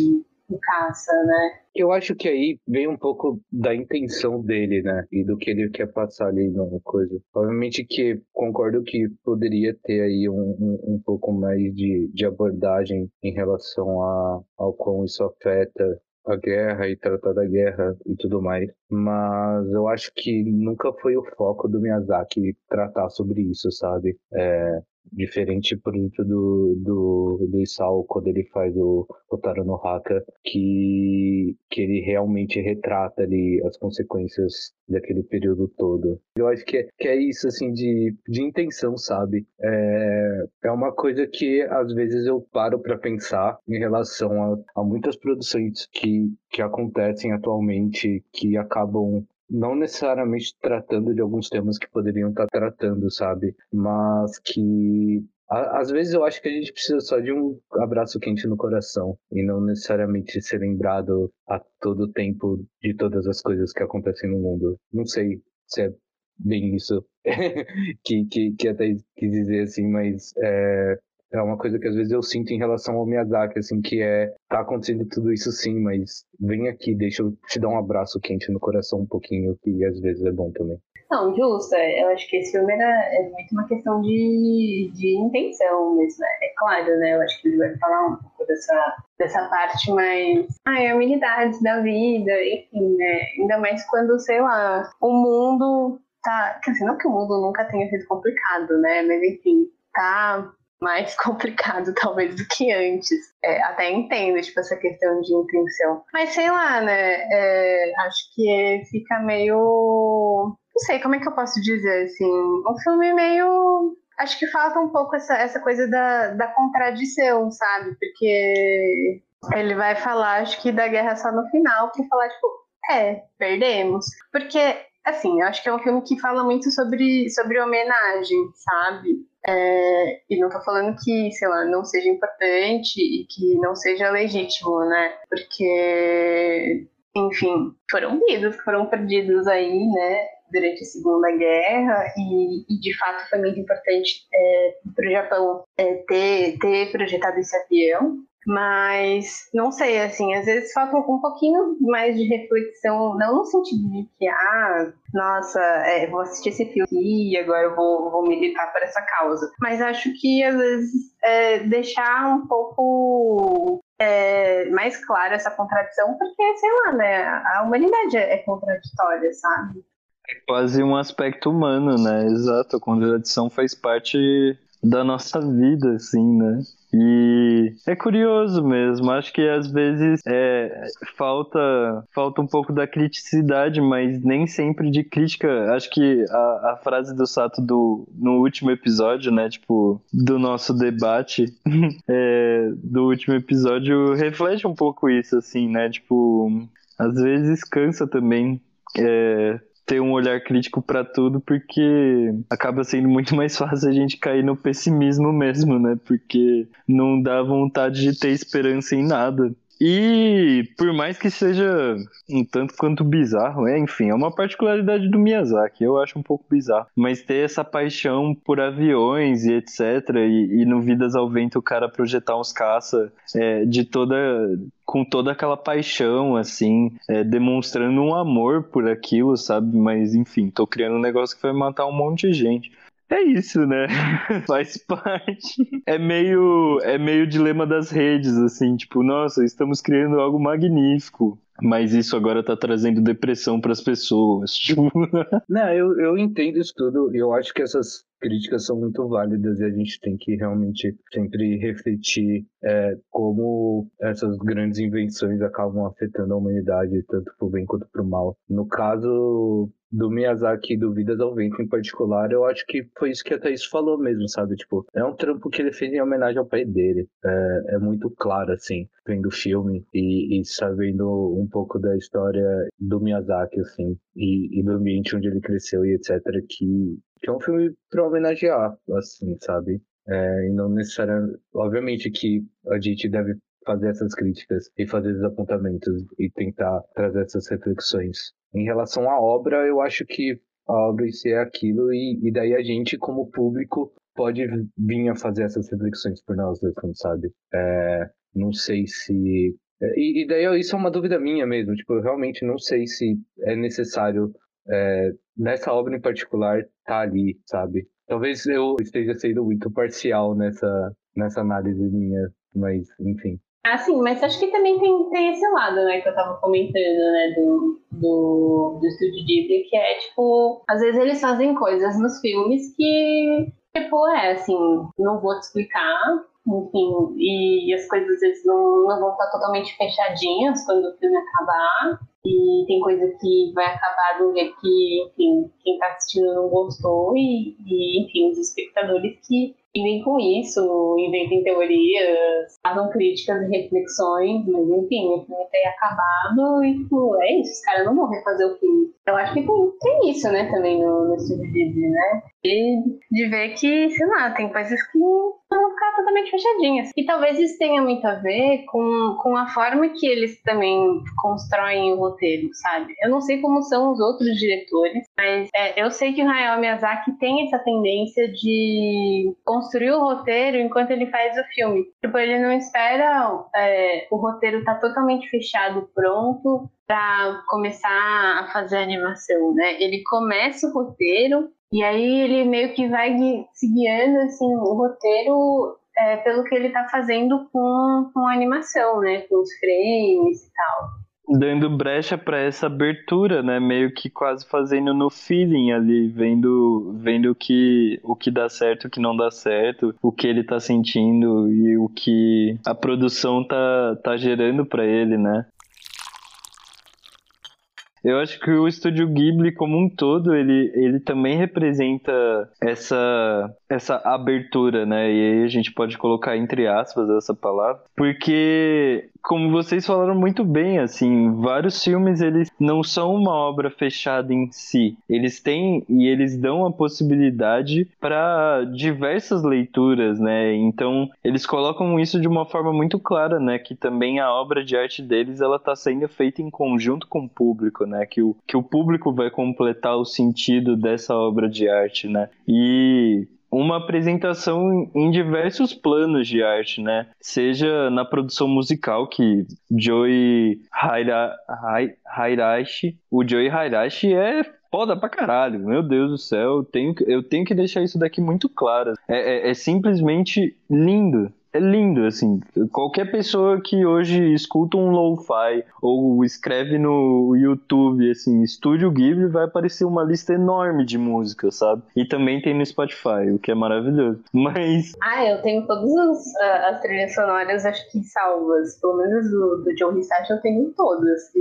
C: o caça, né?
B: Eu acho que aí vem um pouco da intenção dele, né? E do que ele quer passar ali na coisa. Obviamente que concordo que poderia ter aí um, um, um pouco mais de, de abordagem em relação a, ao como isso afeta a guerra e tratar da guerra e tudo mais. Mas eu acho que nunca foi o foco do Miyazaki tratar sobre isso, sabe? É, Diferente, por exemplo, do, do, do Isao, quando ele faz o Otaro no Haka, que, que ele realmente retrata ali as consequências daquele período todo. Eu acho que é, que é isso, assim, de, de intenção, sabe? É, é uma coisa que, às vezes, eu paro para pensar em relação a, a muitas produções que, que acontecem atualmente, que acabam não necessariamente tratando de alguns temas que poderiam estar tratando, sabe? Mas que às vezes eu acho que a gente precisa só de um abraço quente no coração e não necessariamente ser lembrado a todo tempo de todas as coisas que acontecem no mundo. Não sei se é bem isso que, que, que até quis dizer assim, mas é, é uma coisa que às vezes eu sinto em relação ao Miyazaki, assim, que é, tá acontecendo tudo isso sim, mas vem aqui, deixa eu te dar um abraço quente no coração um pouquinho, que às vezes é bom também.
C: Não, justo. É, eu acho que esse filme era, é muito uma questão de, de intenção mesmo. Né? É claro, né? Eu acho que ele vai falar um pouco dessa, dessa parte mais. Ai, amenidades da vida, enfim, né? Ainda mais quando, sei lá, o mundo tá. Quer dizer, não que o mundo nunca tenha sido complicado, né? Mas enfim, tá mais complicado, talvez, do que antes. É, até entendo, tipo, essa questão de intenção. Mas sei lá, né? É, acho que fica meio. Não sei, como é que eu posso dizer, assim? Um filme meio. Acho que falta um pouco essa, essa coisa da, da contradição, sabe? Porque ele vai falar, acho que da guerra só no final, pra falar, tipo, é, perdemos. Porque, assim, eu acho que é um filme que fala muito sobre, sobre homenagem, sabe? É, e não tô falando que, sei lá, não seja importante e que não seja legítimo, né? Porque, enfim, foram vidas que foram perdidos aí, né? Durante a Segunda Guerra, e, e de fato foi muito importante é, para o Japão é, ter, ter projetado esse avião, mas não sei, assim, às vezes falta um pouquinho mais de reflexão, não no sentido de que, ah, nossa, é, vou assistir esse filme e agora eu vou, vou militar por essa causa. Mas acho que às vezes é, deixar um pouco é, mais clara essa contradição, porque, sei lá, né, a humanidade é, é contraditória, sabe?
A: É quase um aspecto humano, né? Exato, a contradição faz parte da nossa vida, assim, né? E é curioso mesmo, acho que às vezes é, falta, falta um pouco da criticidade, mas nem sempre de crítica. Acho que a, a frase do Sato do, no último episódio, né, tipo, do nosso debate, é, do último episódio, reflete um pouco isso, assim, né, tipo, às vezes cansa também é, ter um olhar crítico para tudo, porque acaba sendo muito mais fácil a gente cair no pessimismo mesmo, né? Porque não dá vontade de ter esperança em nada. E por mais que seja um tanto quanto bizarro, é, enfim, é uma particularidade do Miyazaki, eu acho um pouco bizarro. Mas ter essa paixão por aviões e etc, e, e no Vidas ao Vento o cara projetar uns caça é, de toda com toda aquela paixão, assim, é, demonstrando um amor por aquilo, sabe? Mas enfim, tô criando um negócio que vai matar um monte de gente. É isso, né? Faz parte. É meio, é meio dilema das redes, assim, tipo, nossa, estamos criando algo magnífico. Mas isso agora tá trazendo depressão para as pessoas. Tipo...
B: Não, eu, eu entendo isso tudo. Eu acho que essas críticas são muito válidas e a gente tem que realmente sempre refletir é, como essas grandes invenções acabam afetando a humanidade, tanto pro bem quanto pro mal. No caso do Miyazaki do Vidas ao Vento em particular, eu acho que foi isso que a Thaís falou mesmo, sabe? Tipo, é um trampo que ele fez em homenagem ao pai dele. É, é muito claro, assim, vendo o filme e, e, sabendo um pouco da história do Miyazaki, assim, e, e, do ambiente onde ele cresceu e etc, que, que é um filme pra homenagear, assim, sabe? É, e não necessariamente... Obviamente que a gente deve fazer essas críticas e fazer esses apontamentos e tentar trazer essas reflexões. Em relação à obra, eu acho que a obra em si é aquilo e, e daí a gente, como público, pode vir a fazer essas reflexões por nós mesmos, sabe? É, não sei se... É, e, e, daí isso é uma dúvida minha mesmo, tipo, eu realmente não sei se é necessário é, nessa obra em particular tá ali, sabe? Talvez eu esteja sendo muito parcial nessa, nessa análise minha, mas enfim.
C: Assim, mas acho que também tem, tem esse lado, né, que eu tava comentando, né, do, do, do Estúdio Ghibli, que é, tipo, às vezes eles fazem coisas nos filmes que, tipo, é, assim, não vou te explicar, enfim, e as coisas às vezes não, não vão estar totalmente fechadinhas quando o filme acabar, e tem coisa que vai acabar do jeito que, enfim, quem tá assistindo não gostou, e, e enfim, os espectadores que vivem com isso, inventem teorias, fazem críticas e reflexões, mas enfim, o filme tem acabado e tipo, é isso, os caras não vão refazer o filme. Eu acho que tem, tem isso, né, também no, no estúdio Ghibli, né? De ver que, sei lá, tem coisas que vão ficar totalmente fechadinhas. E talvez isso tenha muito a ver com, com a forma que eles também constroem o roteiro, sabe? Eu não sei como são os outros diretores, mas é, eu sei que o Hayao Miyazaki tem essa tendência de construir o roteiro enquanto ele faz o filme. Tipo, ele não espera é, o roteiro tá totalmente fechado, pronto, para começar a fazer a animação, né? Ele começa o roteiro e aí ele meio que vai se guiando assim o roteiro é, pelo que ele tá fazendo com, com a animação, né? Com os frames e tal
A: dando brecha para essa abertura, né? Meio que quase fazendo no feeling ali, vendo vendo o que o que dá certo, o que não dá certo, o que ele tá sentindo e o que a produção tá tá gerando para ele, né? Eu acho que o estúdio Ghibli como um todo, ele, ele também representa essa, essa abertura, né? E aí a gente pode colocar entre aspas essa palavra, porque como vocês falaram muito bem, assim, vários filmes eles não são uma obra fechada em si. Eles têm e eles dão a possibilidade para diversas leituras, né? Então, eles colocam isso de uma forma muito clara, né, que também a obra de arte deles ela tá sendo feita em conjunto com o público, né? Que o, que o público vai completar o sentido dessa obra de arte, né? E uma apresentação em diversos planos de arte, né? Seja na produção musical, que Joey Haira, Hairashi, o Joey Hairashi é foda pra caralho, meu Deus do céu, eu tenho, eu tenho que deixar isso daqui muito claro. É, é, é simplesmente lindo, é lindo, assim. Qualquer pessoa que hoje escuta um lo-fi ou escreve no YouTube, assim, Estúdio Ghibli, vai aparecer uma lista enorme de músicas, sabe? E também tem no Spotify, o que é maravilhoso. Mas.
C: Ah, eu tenho todas as, as trilhas sonoras, acho que salvas. Pelo menos do, do John Hisashi eu tenho todas.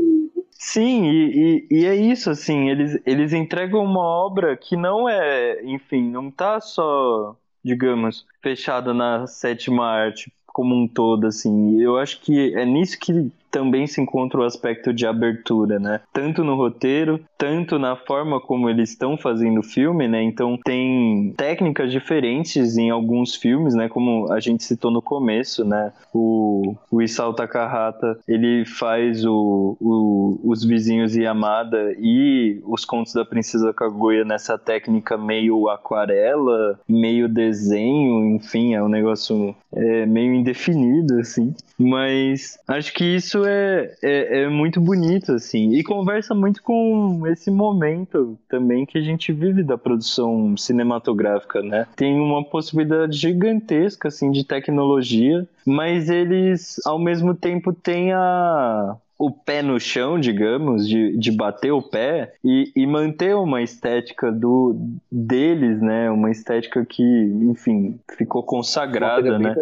A: Sim, e, e, e, é isso, assim, eles, eles entregam uma obra que não é, enfim, não tá só digamos, fechada na sétima arte como um todo, assim. Eu acho que é nisso que também se encontra o aspecto de abertura, né? Tanto no roteiro, tanto na forma como eles estão fazendo o filme, né? Então tem técnicas diferentes em alguns filmes, né? Como a gente citou no começo, né? O, o Isao Takahata, ele faz o, o, os vizinhos Yamada e os contos da Princesa Kaguya nessa técnica meio aquarela, meio desenho, enfim, é um negócio é, meio indefinido, assim. Mas acho que isso é, é, é, muito bonito, assim. E conversa muito com esse momento também que a gente vive da produção cinematográfica, né? Tem uma possibilidade gigantesca, assim, de tecnologia, mas eles, ao mesmo tempo, têm a, o pé no chão, digamos, de, de bater o pé e, e manter uma estética do deles, né? Uma estética que, enfim, ficou consagrada, né?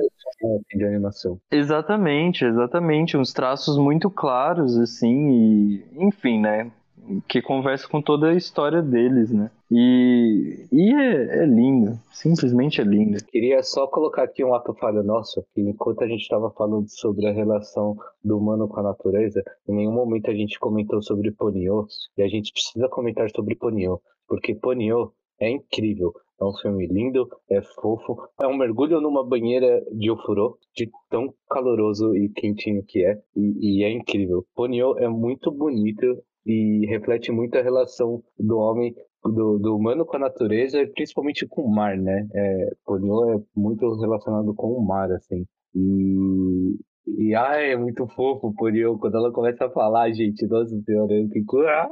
B: De animação.
A: Exatamente, exatamente. Uns traços muito claros, assim, e, enfim, né? que conversa com toda a história deles, né? E, e é, é, lindo, simplesmente é lindo.
B: Queria só colocar aqui um ato falho nosso, que enquanto a gente estava falando sobre a relação do humano com a natureza, em nenhum momento a gente comentou sobre Ponyo, e a gente precisa comentar sobre Ponyo, porque Ponyo é incrível. É um filme lindo, é fofo, é um mergulho numa banheira de ofurô, de tão caloroso e quentinho que é, e, e é incrível. Ponyo é muito bonito, e reflete muito a relação do homem, do, do humano com a natureza principalmente com o mar, né? É, Ponyo é muito relacionado com o mar, assim. E, E ai, é muito fofo, Ponion. Quando ela começa a falar, gente, nossa senhora, eu fico. Ah,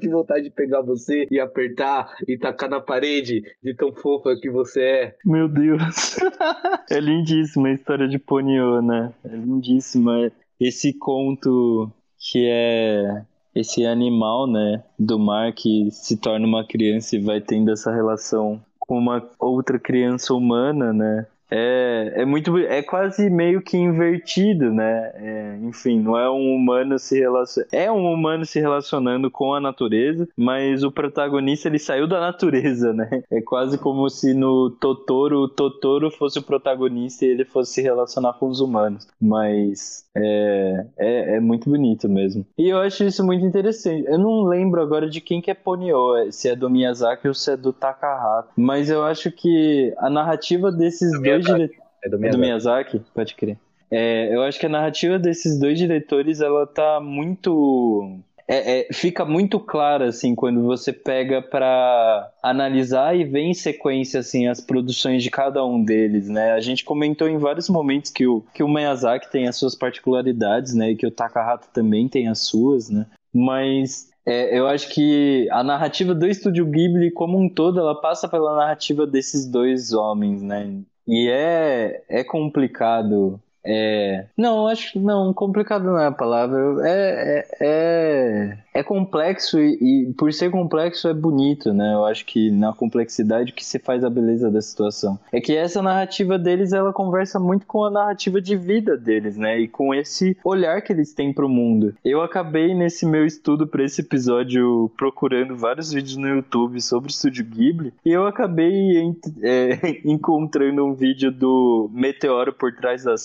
B: que vontade de pegar você e apertar e tacar na parede de tão fofa que você é.
A: Meu Deus. é lindíssima a história de Poniô, né? É lindíssima. Esse conto que é esse animal, né, do mar que se torna uma criança e vai tendo essa relação com uma outra criança humana, né? É, é muito é quase meio que invertido, né? É, enfim, não é um humano se relacion... é um humano se relacionando com a natureza, mas o protagonista ele saiu da natureza, né? É quase como se no Totoro o Totoro fosse o protagonista e ele fosse se relacionar com os humanos. Mas é, é, é muito bonito mesmo. E eu acho isso muito interessante. Eu não lembro agora de quem que é Ponyo, se é do Miyazaki ou se é do Takahata, mas eu acho que a narrativa desses dois dois diretores. É do Miyazaki. É do Miyazaki? Pode crer. É, eu acho que a narrativa desses dois diretores, ela tá muito. É, é, fica muito clara, assim, quando você pega para analisar e ver em sequência, assim, as produções de cada um deles, né? A gente comentou em vários momentos que o, que o Miyazaki tem as suas particularidades, né? E que o Takahata também tem as suas, né? Mas é, eu acho que a narrativa do Estúdio Ghibli como um todo, ela passa pela narrativa desses dois homens, né? E é, é complicado. É... Não, acho que não, complicado não é a palavra. É, é, é é complexo e, e, por ser complexo é bonito, né? Eu acho que na complexidade que se faz a beleza da situação. É que essa narrativa deles, ela conversa muito com a narrativa de vida deles, né? E com esse olhar que eles têm pro mundo. Eu acabei nesse meu estudo para esse episódio procurando vários vídeos no YouTube sobre o Estúdio Ghibli e eu acabei é, encontrando um vídeo do Meteoro por trás da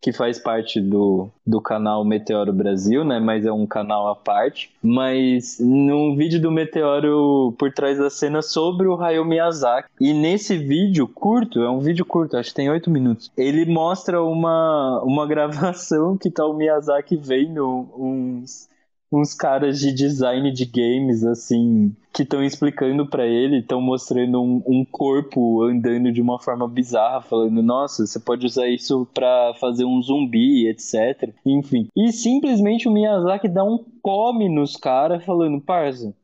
A: que faz parte do, do canal Meteoro Brasil, né? Mas é um canal à parte mas num vídeo do Meteoro por trás da cena sobre o Hayao Miyazaki. E nesse vídeo curto, é um vídeo curto, acho que tem oito minutos, ele mostra uma, uma gravação que tá o Miyazaki vendo uns uns caras de design de games, assim, que estão explicando para ele, estão mostrando um, um, corpo andando de uma forma bizarra, falando, nossa, você pode usar isso para fazer um zumbi, etc. Enfim. E simplesmente o Miyazaki dá um come nos caras, falando, parça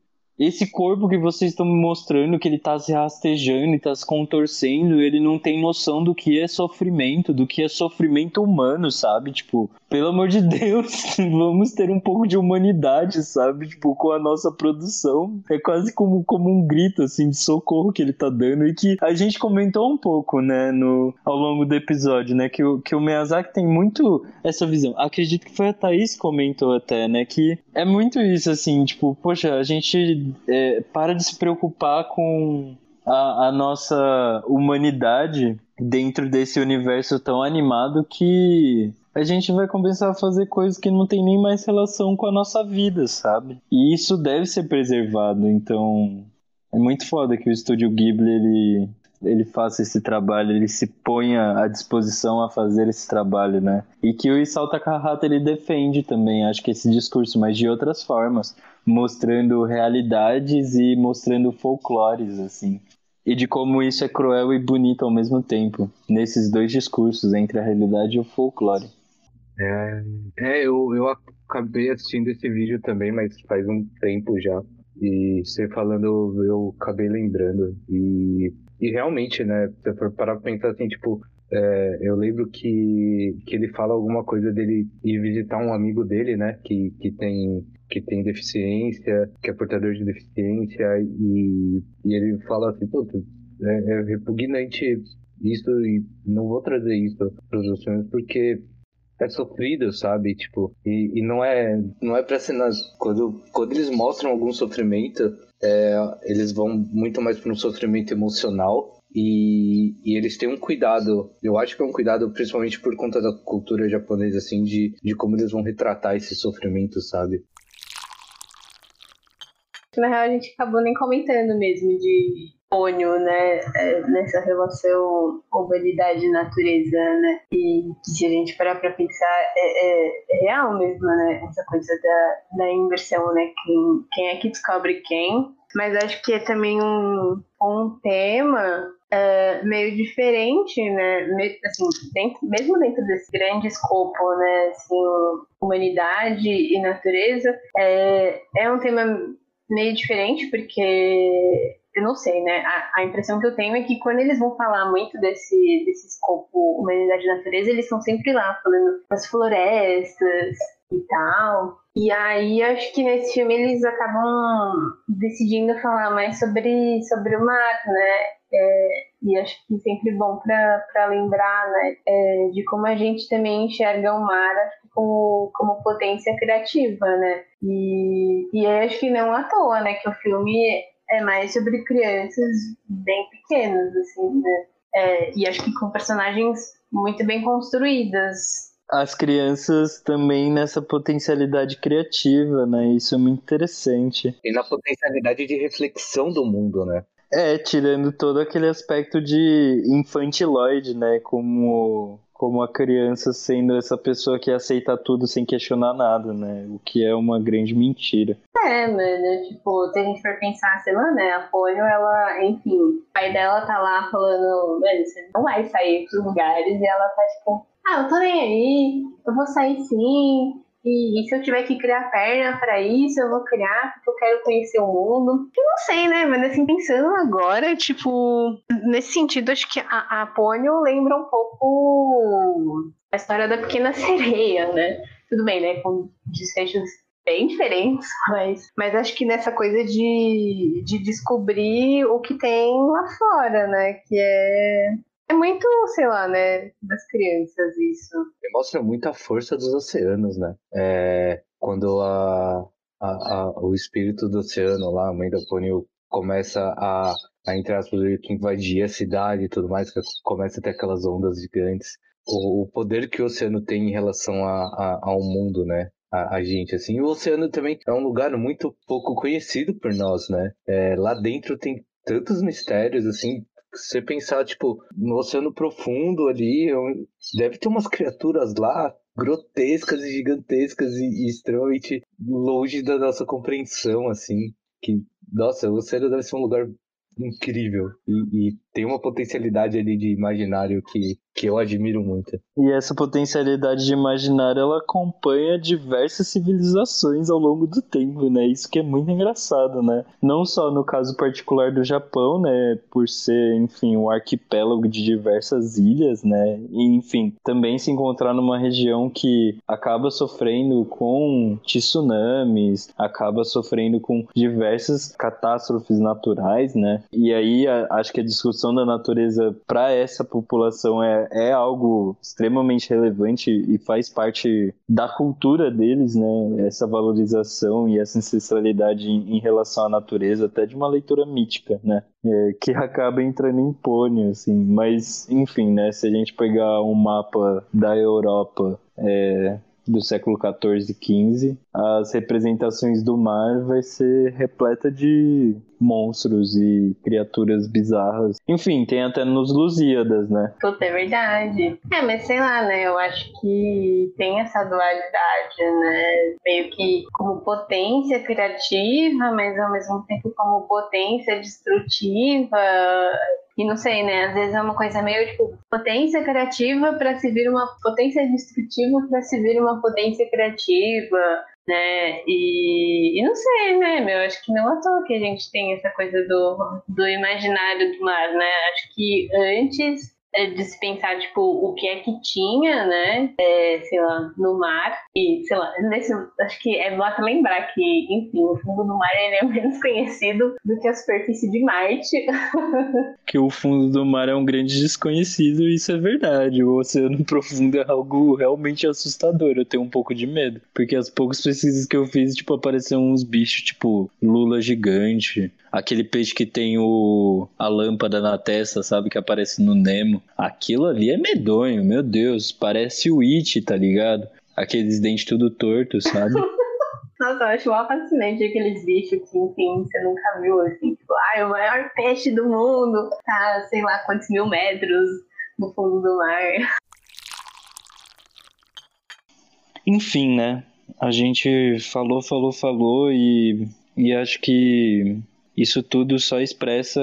A: esse corpo que vocês estão me mostrando, que ele tá se rastejando e tá se contorcendo, ele não tem noção do que é sofrimento, do que é sofrimento humano, sabe? Tipo, pelo amor de Deus, vamos ter um pouco de humanidade, sabe? Tipo, com a nossa produção. É quase como, como um grito, assim, de socorro que ele tá dando e que a gente comentou um pouco, né, no, ao longo do episódio, né, que o, que o Miyazaki tem muito essa visão. Acredito que foi a Thaís que comentou até, né, que é muito isso, assim, tipo, poxa, a gente é, para de se preocupar com a, a, nossa humanidade dentro desse universo tão animado que a gente vai começar a fazer coisas que não tem nem mais relação com a nossa vida, sabe? E isso deve ser preservado, então é muito foda que o estúdio Ghibli ele ele faça esse trabalho, ele se ponha à disposição a fazer esse trabalho, né? E que o Isao Takahata ele defende também, acho que esse discurso, mas de outras formas, mostrando realidades e mostrando folclores, assim. E de como isso é cruel e bonito ao mesmo tempo, nesses dois discursos, entre a realidade e o folclore.
B: É, é eu, eu acabei assistindo esse vídeo também, mas faz um tempo já. E você falando, eu acabei lembrando. E e realmente, né, se for parar pensar assim, tipo, é, eu lembro que, que ele fala alguma coisa dele ir visitar um amigo dele, né, que, que tem que tem deficiência, que é portador de deficiência, e, e ele fala assim, pô, é, é repugnante isso e não vou trazer isso para os filmes porque é sofrido, sabe? Tipo, e, e não é não é para ser nas quando quando eles mostram algum sofrimento, é, eles vão muito mais para um sofrimento emocional e, e, eles têm um cuidado, eu acho que é um cuidado principalmente por conta da cultura japonesa, assim, de, de como eles vão retratar esse sofrimento, sabe?
C: Na real, a gente acabou nem comentando mesmo de Pônio, né, é, nessa relação humanidade e natureza, né, e se a gente parar para pensar, é, é, é, real mesmo, né, essa coisa da, da inversão, né, quem, quem é que descobre quem, mas acho que é também um, um tema é, meio diferente, né? Assim, dentro, mesmo dentro desse grande escopo, né? Assim, humanidade e natureza, é, é um tema meio diferente porque eu não sei, né? A, a, impressão que eu tenho é que quando eles vão falar muito desse, desse escopo humanidade e natureza, eles estão sempre lá falando das florestas e tal. E aí acho que nesse filme eles acabam decidindo falar mais sobre, sobre o mar, né? É, e acho que sempre bom para lembrar né, é, de como a gente também enxerga o mar como, como potência criativa, né? E, e acho que não à toa, né? Que o filme é mais sobre crianças bem pequenas, assim, né? É, e acho que com personagens muito bem construídas.
A: As crianças também nessa potencialidade criativa, né? Isso é muito interessante.
B: E na potencialidade de reflexão do mundo, né?
A: É, tirando todo aquele aspecto de infantiloide, né? Como como a criança sendo essa pessoa que aceita tudo sem questionar nada, né? O que é uma grande mentira.
C: É, mano, tipo, se a gente for pensar, sei lá, né? A Polio, ela, enfim, o pai dela tá lá falando, mano, você não vai sair pros lugares, e ela tá tipo, ah, eu tô nem aí, eu vou sair sim, e, e, se eu tiver que criar perna para isso, eu vou criar, porque eu quero conhecer o mundo. Eu não sei, né? Mas assim, pensando agora, tipo, nesse sentido, acho que a, a Pônio lembra um pouco a história da pequena sereia, né? Tudo bem, né? Com desfechos bem diferentes, mas, mas acho que nessa coisa de, de descobrir o que tem lá fora, né? Que é é muito, sei lá, né, das crianças isso.
B: Mostra muito a força dos oceanos, né? É, quando a, a, a, o espírito do oceano lá, a mãe da Pônio, começa a, a entre que invadir a cidade e tudo mais, começa a ter aquelas ondas gigantes. O, o poder que o oceano tem em relação a, a, ao mundo, né? A, a, gente, assim. E o oceano também é um lugar muito pouco conhecido por nós, né? É, lá dentro tem tantos mistérios, assim, você pensar, tipo, no oceano profundo ali, deve ter umas criaturas lá grotescas e gigantescas e, e extremamente longe da nossa compreensão, assim. Que, nossa, o oceano deve ser um lugar incrível e, e, tem uma potencialidade ali de imaginário que, que eu admiro muito.
A: E essa potencialidade de imaginário ela acompanha diversas civilizações ao longo do tempo, né? Isso que é muito engraçado, né? Não só no caso particular do Japão, né? Por ser, enfim, um arquipélago de diversas ilhas, né? E, enfim, também se encontrar numa região que acaba sofrendo com tsunamis, acaba sofrendo com diversas catástrofes naturais, né? E aí a, acho que a discussão da natureza para essa população é, é algo extremamente relevante e faz parte da cultura deles, né? Essa valorização e essa ancestralidade em, relação à natureza, até de uma leitura mítica, né? É, que acaba entrando em pônei, assim. Mas, enfim, né? Se a gente pegar um mapa da Europa é, do século 14 e 15, as representações do mar vai ser repleta de monstros e criaturas bizarras. Enfim, tem até nos Lusíadas, né?
C: Puta, é verdade. É, mas sei lá, né? Eu acho que tem essa dualidade, né? Meio que como potência criativa, mas ao mesmo tempo como potência destrutiva. E não sei, né? Às vezes é uma coisa meio tipo potência criativa para se vir uma potência destrutiva para se vir uma potência criativa né? E, e, não sei, né, meu? Acho que não é toa que a gente tem essa coisa do, do imaginário do mar, né? Acho que antes de se pensar, tipo, o que é que tinha, né, é, sei lá, no mar. E, sei lá, nesse, acho que é bom até lembrar que, enfim, o fundo do mar é menos conhecido do que a superfície de Marte.
A: que o fundo do mar é um grande desconhecido, isso é verdade. O oceano profundo é algo realmente assustador. Eu tenho um pouco de medo. Porque as poucas pesquisas que eu fiz, tipo, apareceram uns bichos, tipo, lula gigante, aquele peixe que tem o a lâmpada na testa, sabe, que aparece no Nemo. Aquilo ali é medonho, meu Deus, parece o It, tá ligado? Aqueles dentes tudo tortos, sabe?
C: Nossa, eu acho mó fascinante aqueles bichos que, enfim, você nunca viu, assim, tipo, ah, o maior peixe do mundo, tá, sei lá quantos mil metros no fundo do mar.
A: Enfim, né? A gente falou, falou, falou e, e acho que isso tudo só expressa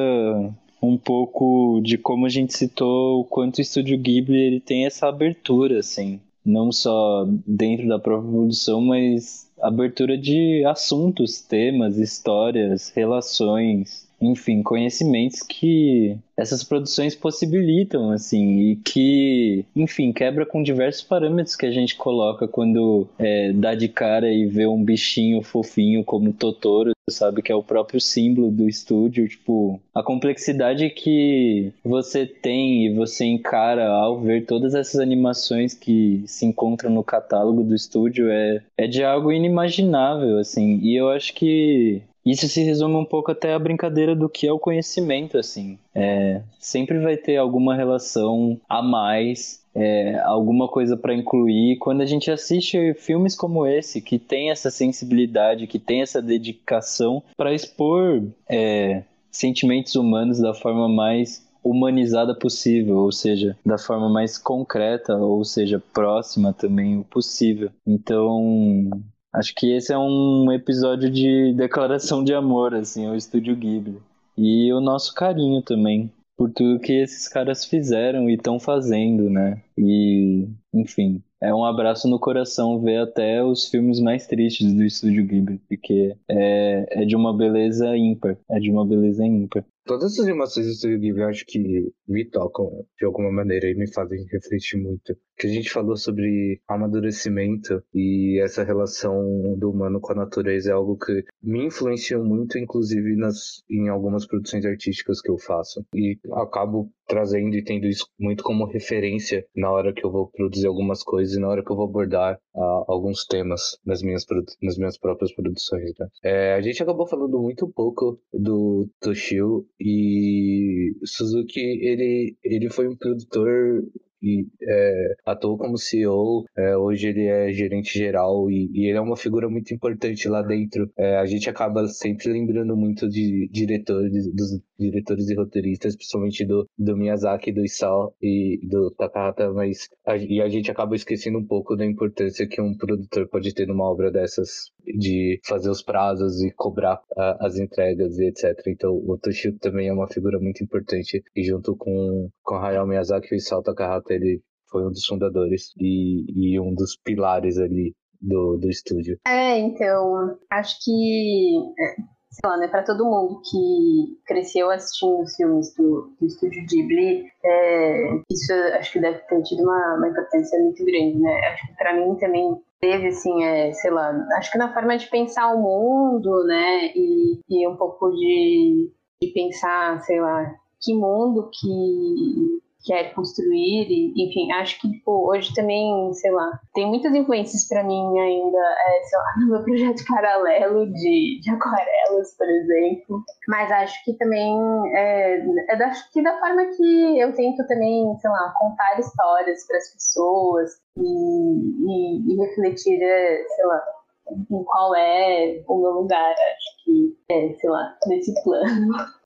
A: um pouco de como a gente citou o quanto o Estúdio Ghibli ele tem essa abertura, assim, não só dentro da própria produção, mas abertura de assuntos, temas, histórias, relações, enfim, conhecimentos que essas produções possibilitam, assim, e que, enfim, quebra com diversos parâmetros que a gente coloca quando é, dá de cara e vê um bichinho fofinho como Totoro, sabe, que é o próprio símbolo do estúdio, tipo, a complexidade que você tem e você encara ao ver todas essas animações que se encontram no catálogo do estúdio é, é de algo inimaginável, assim, e eu acho que isso se resume um pouco até a brincadeira do que é o conhecimento, assim. É, sempre vai ter alguma relação a mais, é, alguma coisa para incluir. Quando a gente assiste filmes como esse, que tem essa sensibilidade, que tem essa dedicação para expor é, sentimentos humanos da forma mais humanizada possível, ou seja, da forma mais concreta, ou seja, próxima também o possível. Então, Acho que esse é um episódio de declaração de amor, assim, ao Estúdio Ghibli. E o nosso carinho também, por tudo que esses caras fizeram e estão fazendo, né? E, enfim, é um abraço no coração ver até os filmes mais tristes do Estúdio Ghibli, porque é, é de uma beleza ímpar, é de uma beleza ímpar.
B: Todas essas animações do Estúdio Ghibli eu acho que me tocam de alguma maneira e me fazem refletir muito que a gente falou sobre amadurecimento e essa relação do humano com a natureza é algo que me influenciou muito, inclusive nas, em algumas produções artísticas que eu faço. E acabo trazendo e tendo isso muito como referência na hora que eu vou produzir algumas coisas e na hora que eu vou abordar uh, alguns temas nas minhas, nas minhas próprias produções. Né? É, a gente acabou falando muito pouco do Toshio e Suzuki, ele, ele foi um produtor e é, atuou como CEO, é, hoje ele é gerente geral e, e, ele é uma figura muito importante lá dentro. É, a gente acaba sempre lembrando muito de diretores, dos diretores e roteiristas, principalmente do, do Miyazaki, do Isao e do Takahata, mas a, e a gente acaba esquecendo um pouco da importância que um produtor pode ter numa obra dessas, de fazer os prazos e cobrar a, as entregas e etc. Então o Toshio também é uma figura muito importante e junto com, com Hayao Miyazaki e o Isao Takahata ele foi um dos fundadores e, e um dos pilares ali do, do estúdio.
C: É, então, acho que é, sei lá, né, para todo mundo que cresceu assistindo os filmes do, do Estúdio Ghibli, é, isso acho que deve ter tido uma, uma importância muito grande, né? Acho que para mim também teve, assim, é, sei lá, acho que na forma de pensar o mundo, né, e, e um pouco de, de pensar, sei lá, que mundo que quer construir e, enfim, acho que hoje também, sei lá, tem muitas influências para mim ainda, é, sei lá, no meu projeto paralelo de, de aquarelas, por exemplo, mas acho que também é, é da, que da forma que eu tento também, sei lá, contar histórias para as pessoas e, e, e refletir, é, sei lá, em qual é o meu lugar, acho que é, sei lá, nesse plano.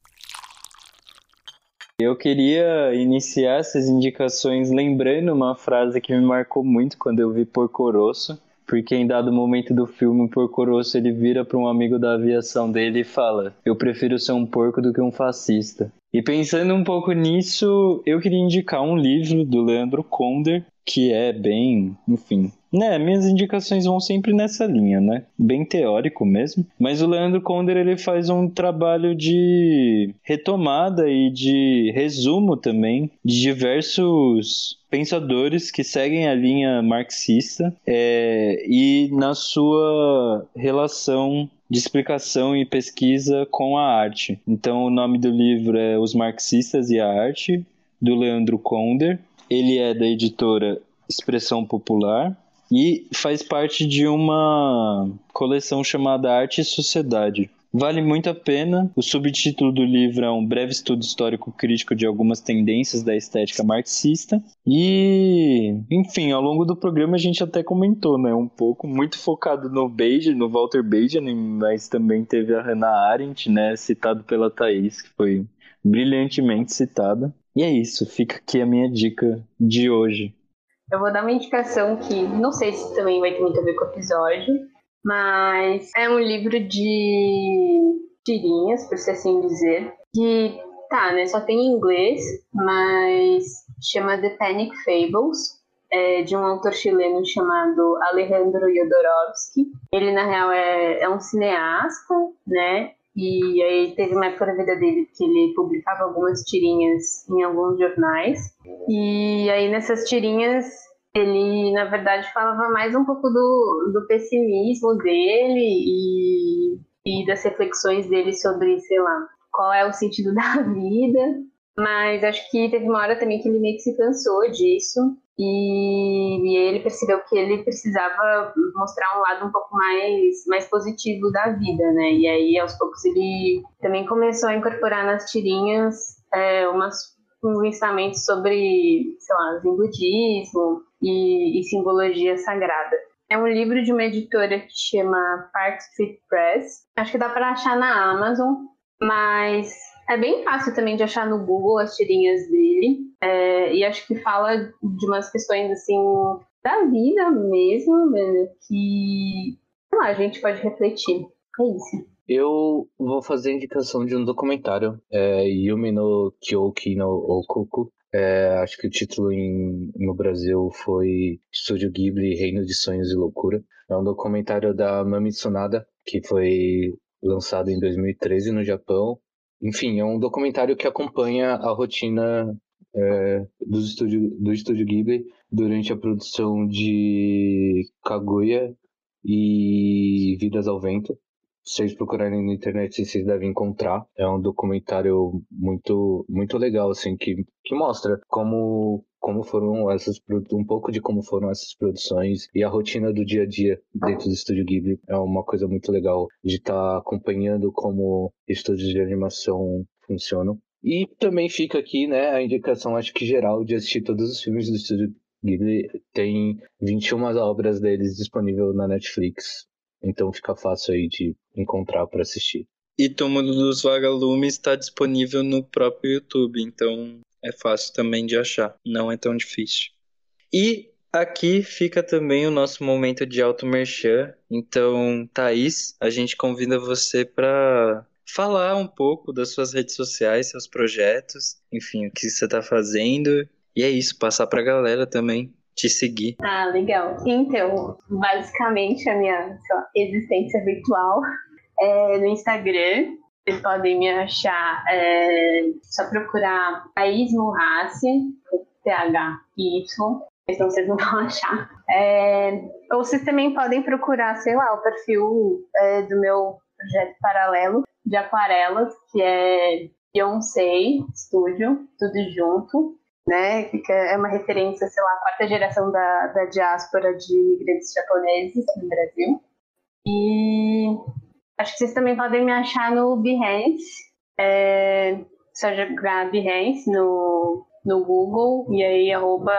A: Eu queria iniciar essas indicações lembrando uma frase que me marcou muito quando eu vi Porco Rosso, porque em dado momento do filme, o Porco Rosso ele vira para um amigo da aviação dele e fala: "Eu prefiro ser um porco do que um fascista". E pensando um pouco nisso, eu queria indicar um livro do Leandro Konder, que é bem, enfim, né, minhas indicações vão sempre nessa linha, né? Bem teórico mesmo. Mas o Leandro Konder ele faz um trabalho de retomada e de resumo também de diversos pensadores que seguem a linha marxista é, e na sua relação de explicação e pesquisa com a arte. Então, o nome do livro é Os Marxistas e a Arte, do Leandro Konder. Ele é da editora Expressão Popular e faz parte de uma coleção chamada Arte e Sociedade. Vale muito a pena. O subtítulo do livro é um breve estudo histórico crítico de algumas tendências da estética marxista. E, enfim, ao longo do programa a gente até comentou, né, um pouco, muito focado no Benjamin, no Walter Benjamin, mas também teve a Hannah Arendt, né, citado pela Thaís, que foi brilhantemente citada. E é isso, fica aqui a minha dica de hoje.
C: Eu vou dar uma indicação que não sei se também vai ter muito a ver com o episódio, mas é um livro de tirinhas, por assim dizer, que tá, né, só tem em inglês, mas chama The Panic Fables, é, de um autor chileno chamado Alejandro Jodorowsky. Ele, na real, é, é um cineasta, né? E aí teve uma época da vida dele que ele publicava algumas tirinhas em alguns jornais. E aí nessas tirinhas ele, na verdade, falava mais um pouco do, do pessimismo dele e, e das reflexões dele sobre, sei lá, qual é o sentido da vida. Mas acho que teve uma hora também que ele meio que se cansou disso e, e, ele percebeu que ele precisava mostrar um lado um pouco mais, mais positivo da vida, né? E aí, aos poucos, ele também começou a incorporar nas tirinhas é, umas, uns ensinamentos sobre, sei lá, budismo e, e simbologia sagrada. É um livro de uma editora que chama Park Street Press. Acho que dá para achar na Amazon, mas é bem fácil também de achar no Google as tirinhas dele. É, e acho que fala de umas questões assim da vida mesmo, né, que lá, a gente pode refletir. É isso.
B: Eu vou fazer indicação de um documentário, é, Yumi no Kyoki no Okuku. É, acho que o título em, no Brasil foi Estúdio Ghibli, Reino de Sonhos e Loucura. É um documentário da Mami Tsunada, que foi lançado em 2013 no Japão enfim, é um documentário que acompanha a rotina é, do, estúdio, do estúdio Ghibli durante a produção de Kaguya e Vidas ao Vento. Se vocês procurarem na internet, vocês devem encontrar. É um documentário muito, muito legal, assim, que, que mostra como como foram essas um pouco de como foram essas produções e a rotina do dia a dia dentro do estúdio Ghibli. É uma coisa muito legal de estar tá acompanhando como estúdios de animação funcionam. E também fica aqui né a indicação acho que geral de assistir todos os filmes do estúdio Ghibli. Tem 21 obras deles disponível na Netflix então fica fácil aí de encontrar para assistir
A: e Túmulo dos Vagalumes está disponível no próprio YouTube, então é fácil também de achar, não é tão difícil. E aqui fica também o nosso momento de auto merchan. Então, Thaís, a gente convida você para falar um pouco das suas redes sociais, seus projetos, enfim, o que você está fazendo. E é isso, passar para a galera também te seguir.
C: Ah, legal. Então, basicamente a minha lá, existência virtual é no Instagram, vocês podem me achar, é, só procurar Thaís Murraci, T-H-Y, então vocês não vão achar. É, ou vocês também podem procurar, sei lá, o perfil é, do meu projeto paralelo de aquarelas, que é Beyoncé Studio, tudo junto, né? Fica, é uma referência, sei lá, à quarta geração da, da diáspora de imigrantes japoneses no Brasil. E Acho que vocês também podem me achar no Behance. É, só jogar Behance no, no Google e aí arroba,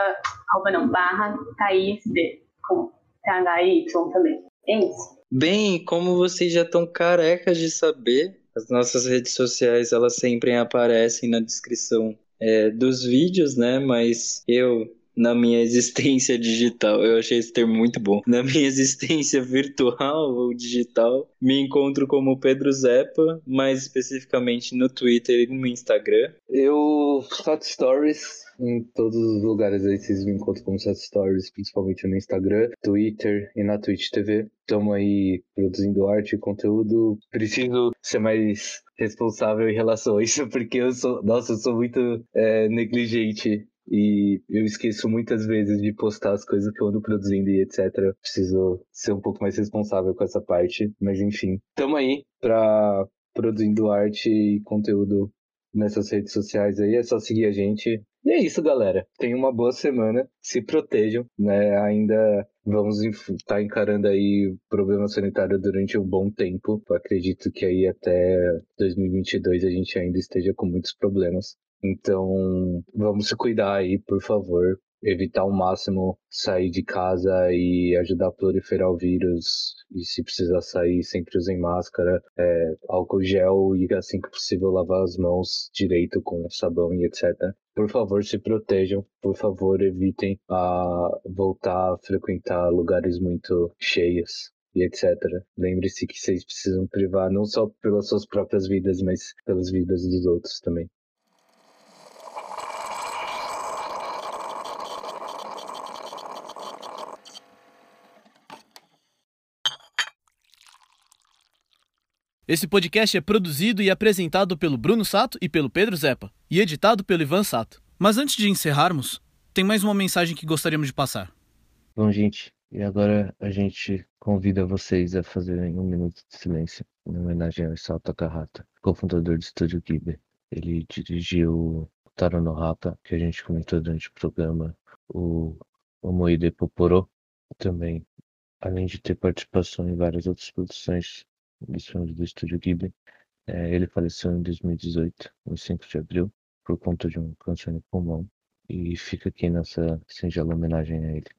C: arroba não, barra Thaís B, com T-H-Y também. É isso.
A: Bem, como vocês já estão carecas de saber, as nossas redes sociais elas sempre aparecem na descrição é, dos vídeos, né? Mas eu na minha existência digital. Eu achei esse termo muito bom. Na minha existência virtual ou digital, me encontro como Pedro Zepa, mais especificamente no Twitter e no Instagram.
B: Eu faço stories em todos os lugares aí vocês me encontram como Sete Stories, principalmente no Instagram, Twitter e na Twitch TV. Estamos aí produzindo arte e conteúdo. Preciso ser mais responsável em relação a isso, porque eu sou, nossa, eu sou muito é, negligente e eu esqueço muitas vezes de postar as coisas que eu ando produzindo e etc. Preciso ser um pouco mais responsável com essa parte, mas enfim. Tamo aí pra produzindo arte e conteúdo nessas redes sociais aí, é só seguir a gente. E é isso, galera. Tenham uma boa semana, se protejam, né? Ainda vamos estar tá encarando aí problema sanitário durante um bom tempo. Eu acredito que aí até 2022 a gente ainda esteja com muitos problemas. Então, vamos se cuidar aí, por favor. Evitar ao máximo sair de casa e ajudar a proliferar o vírus. E se precisar sair, sempre usem máscara, é, álcool gel e assim que possível lavar as mãos direito com sabão e etc. Por favor, se protejam. Por favor, evitem a voltar a frequentar lugares muito cheios. e etc. Lembre-se que vocês precisam privar não só pelas suas próprias vidas, mas pelas vidas dos outros também.
D: Esse podcast é produzido e apresentado pelo Bruno Sato e pelo Pedro Zepa, e editado pelo Ivan Sato. Mas antes de encerrarmos, tem mais uma mensagem que gostaríamos de passar.
E: Bom, gente, e agora a gente convida vocês a fazerem um minuto de silêncio em homenagem ao Isao Takahata, cofundador do Estúdio Ghibli. Ele dirigiu o Taro no Haka, que a gente comentou durante o programa, o Omoide Poporo, também, além de ter participação em várias outras produções dos filmes do Estúdio Ghibli. É, ele faleceu em 2018, no 5 de abril, por conta de um câncer no pulmão. E fica aqui nossa singela homenagem a ele.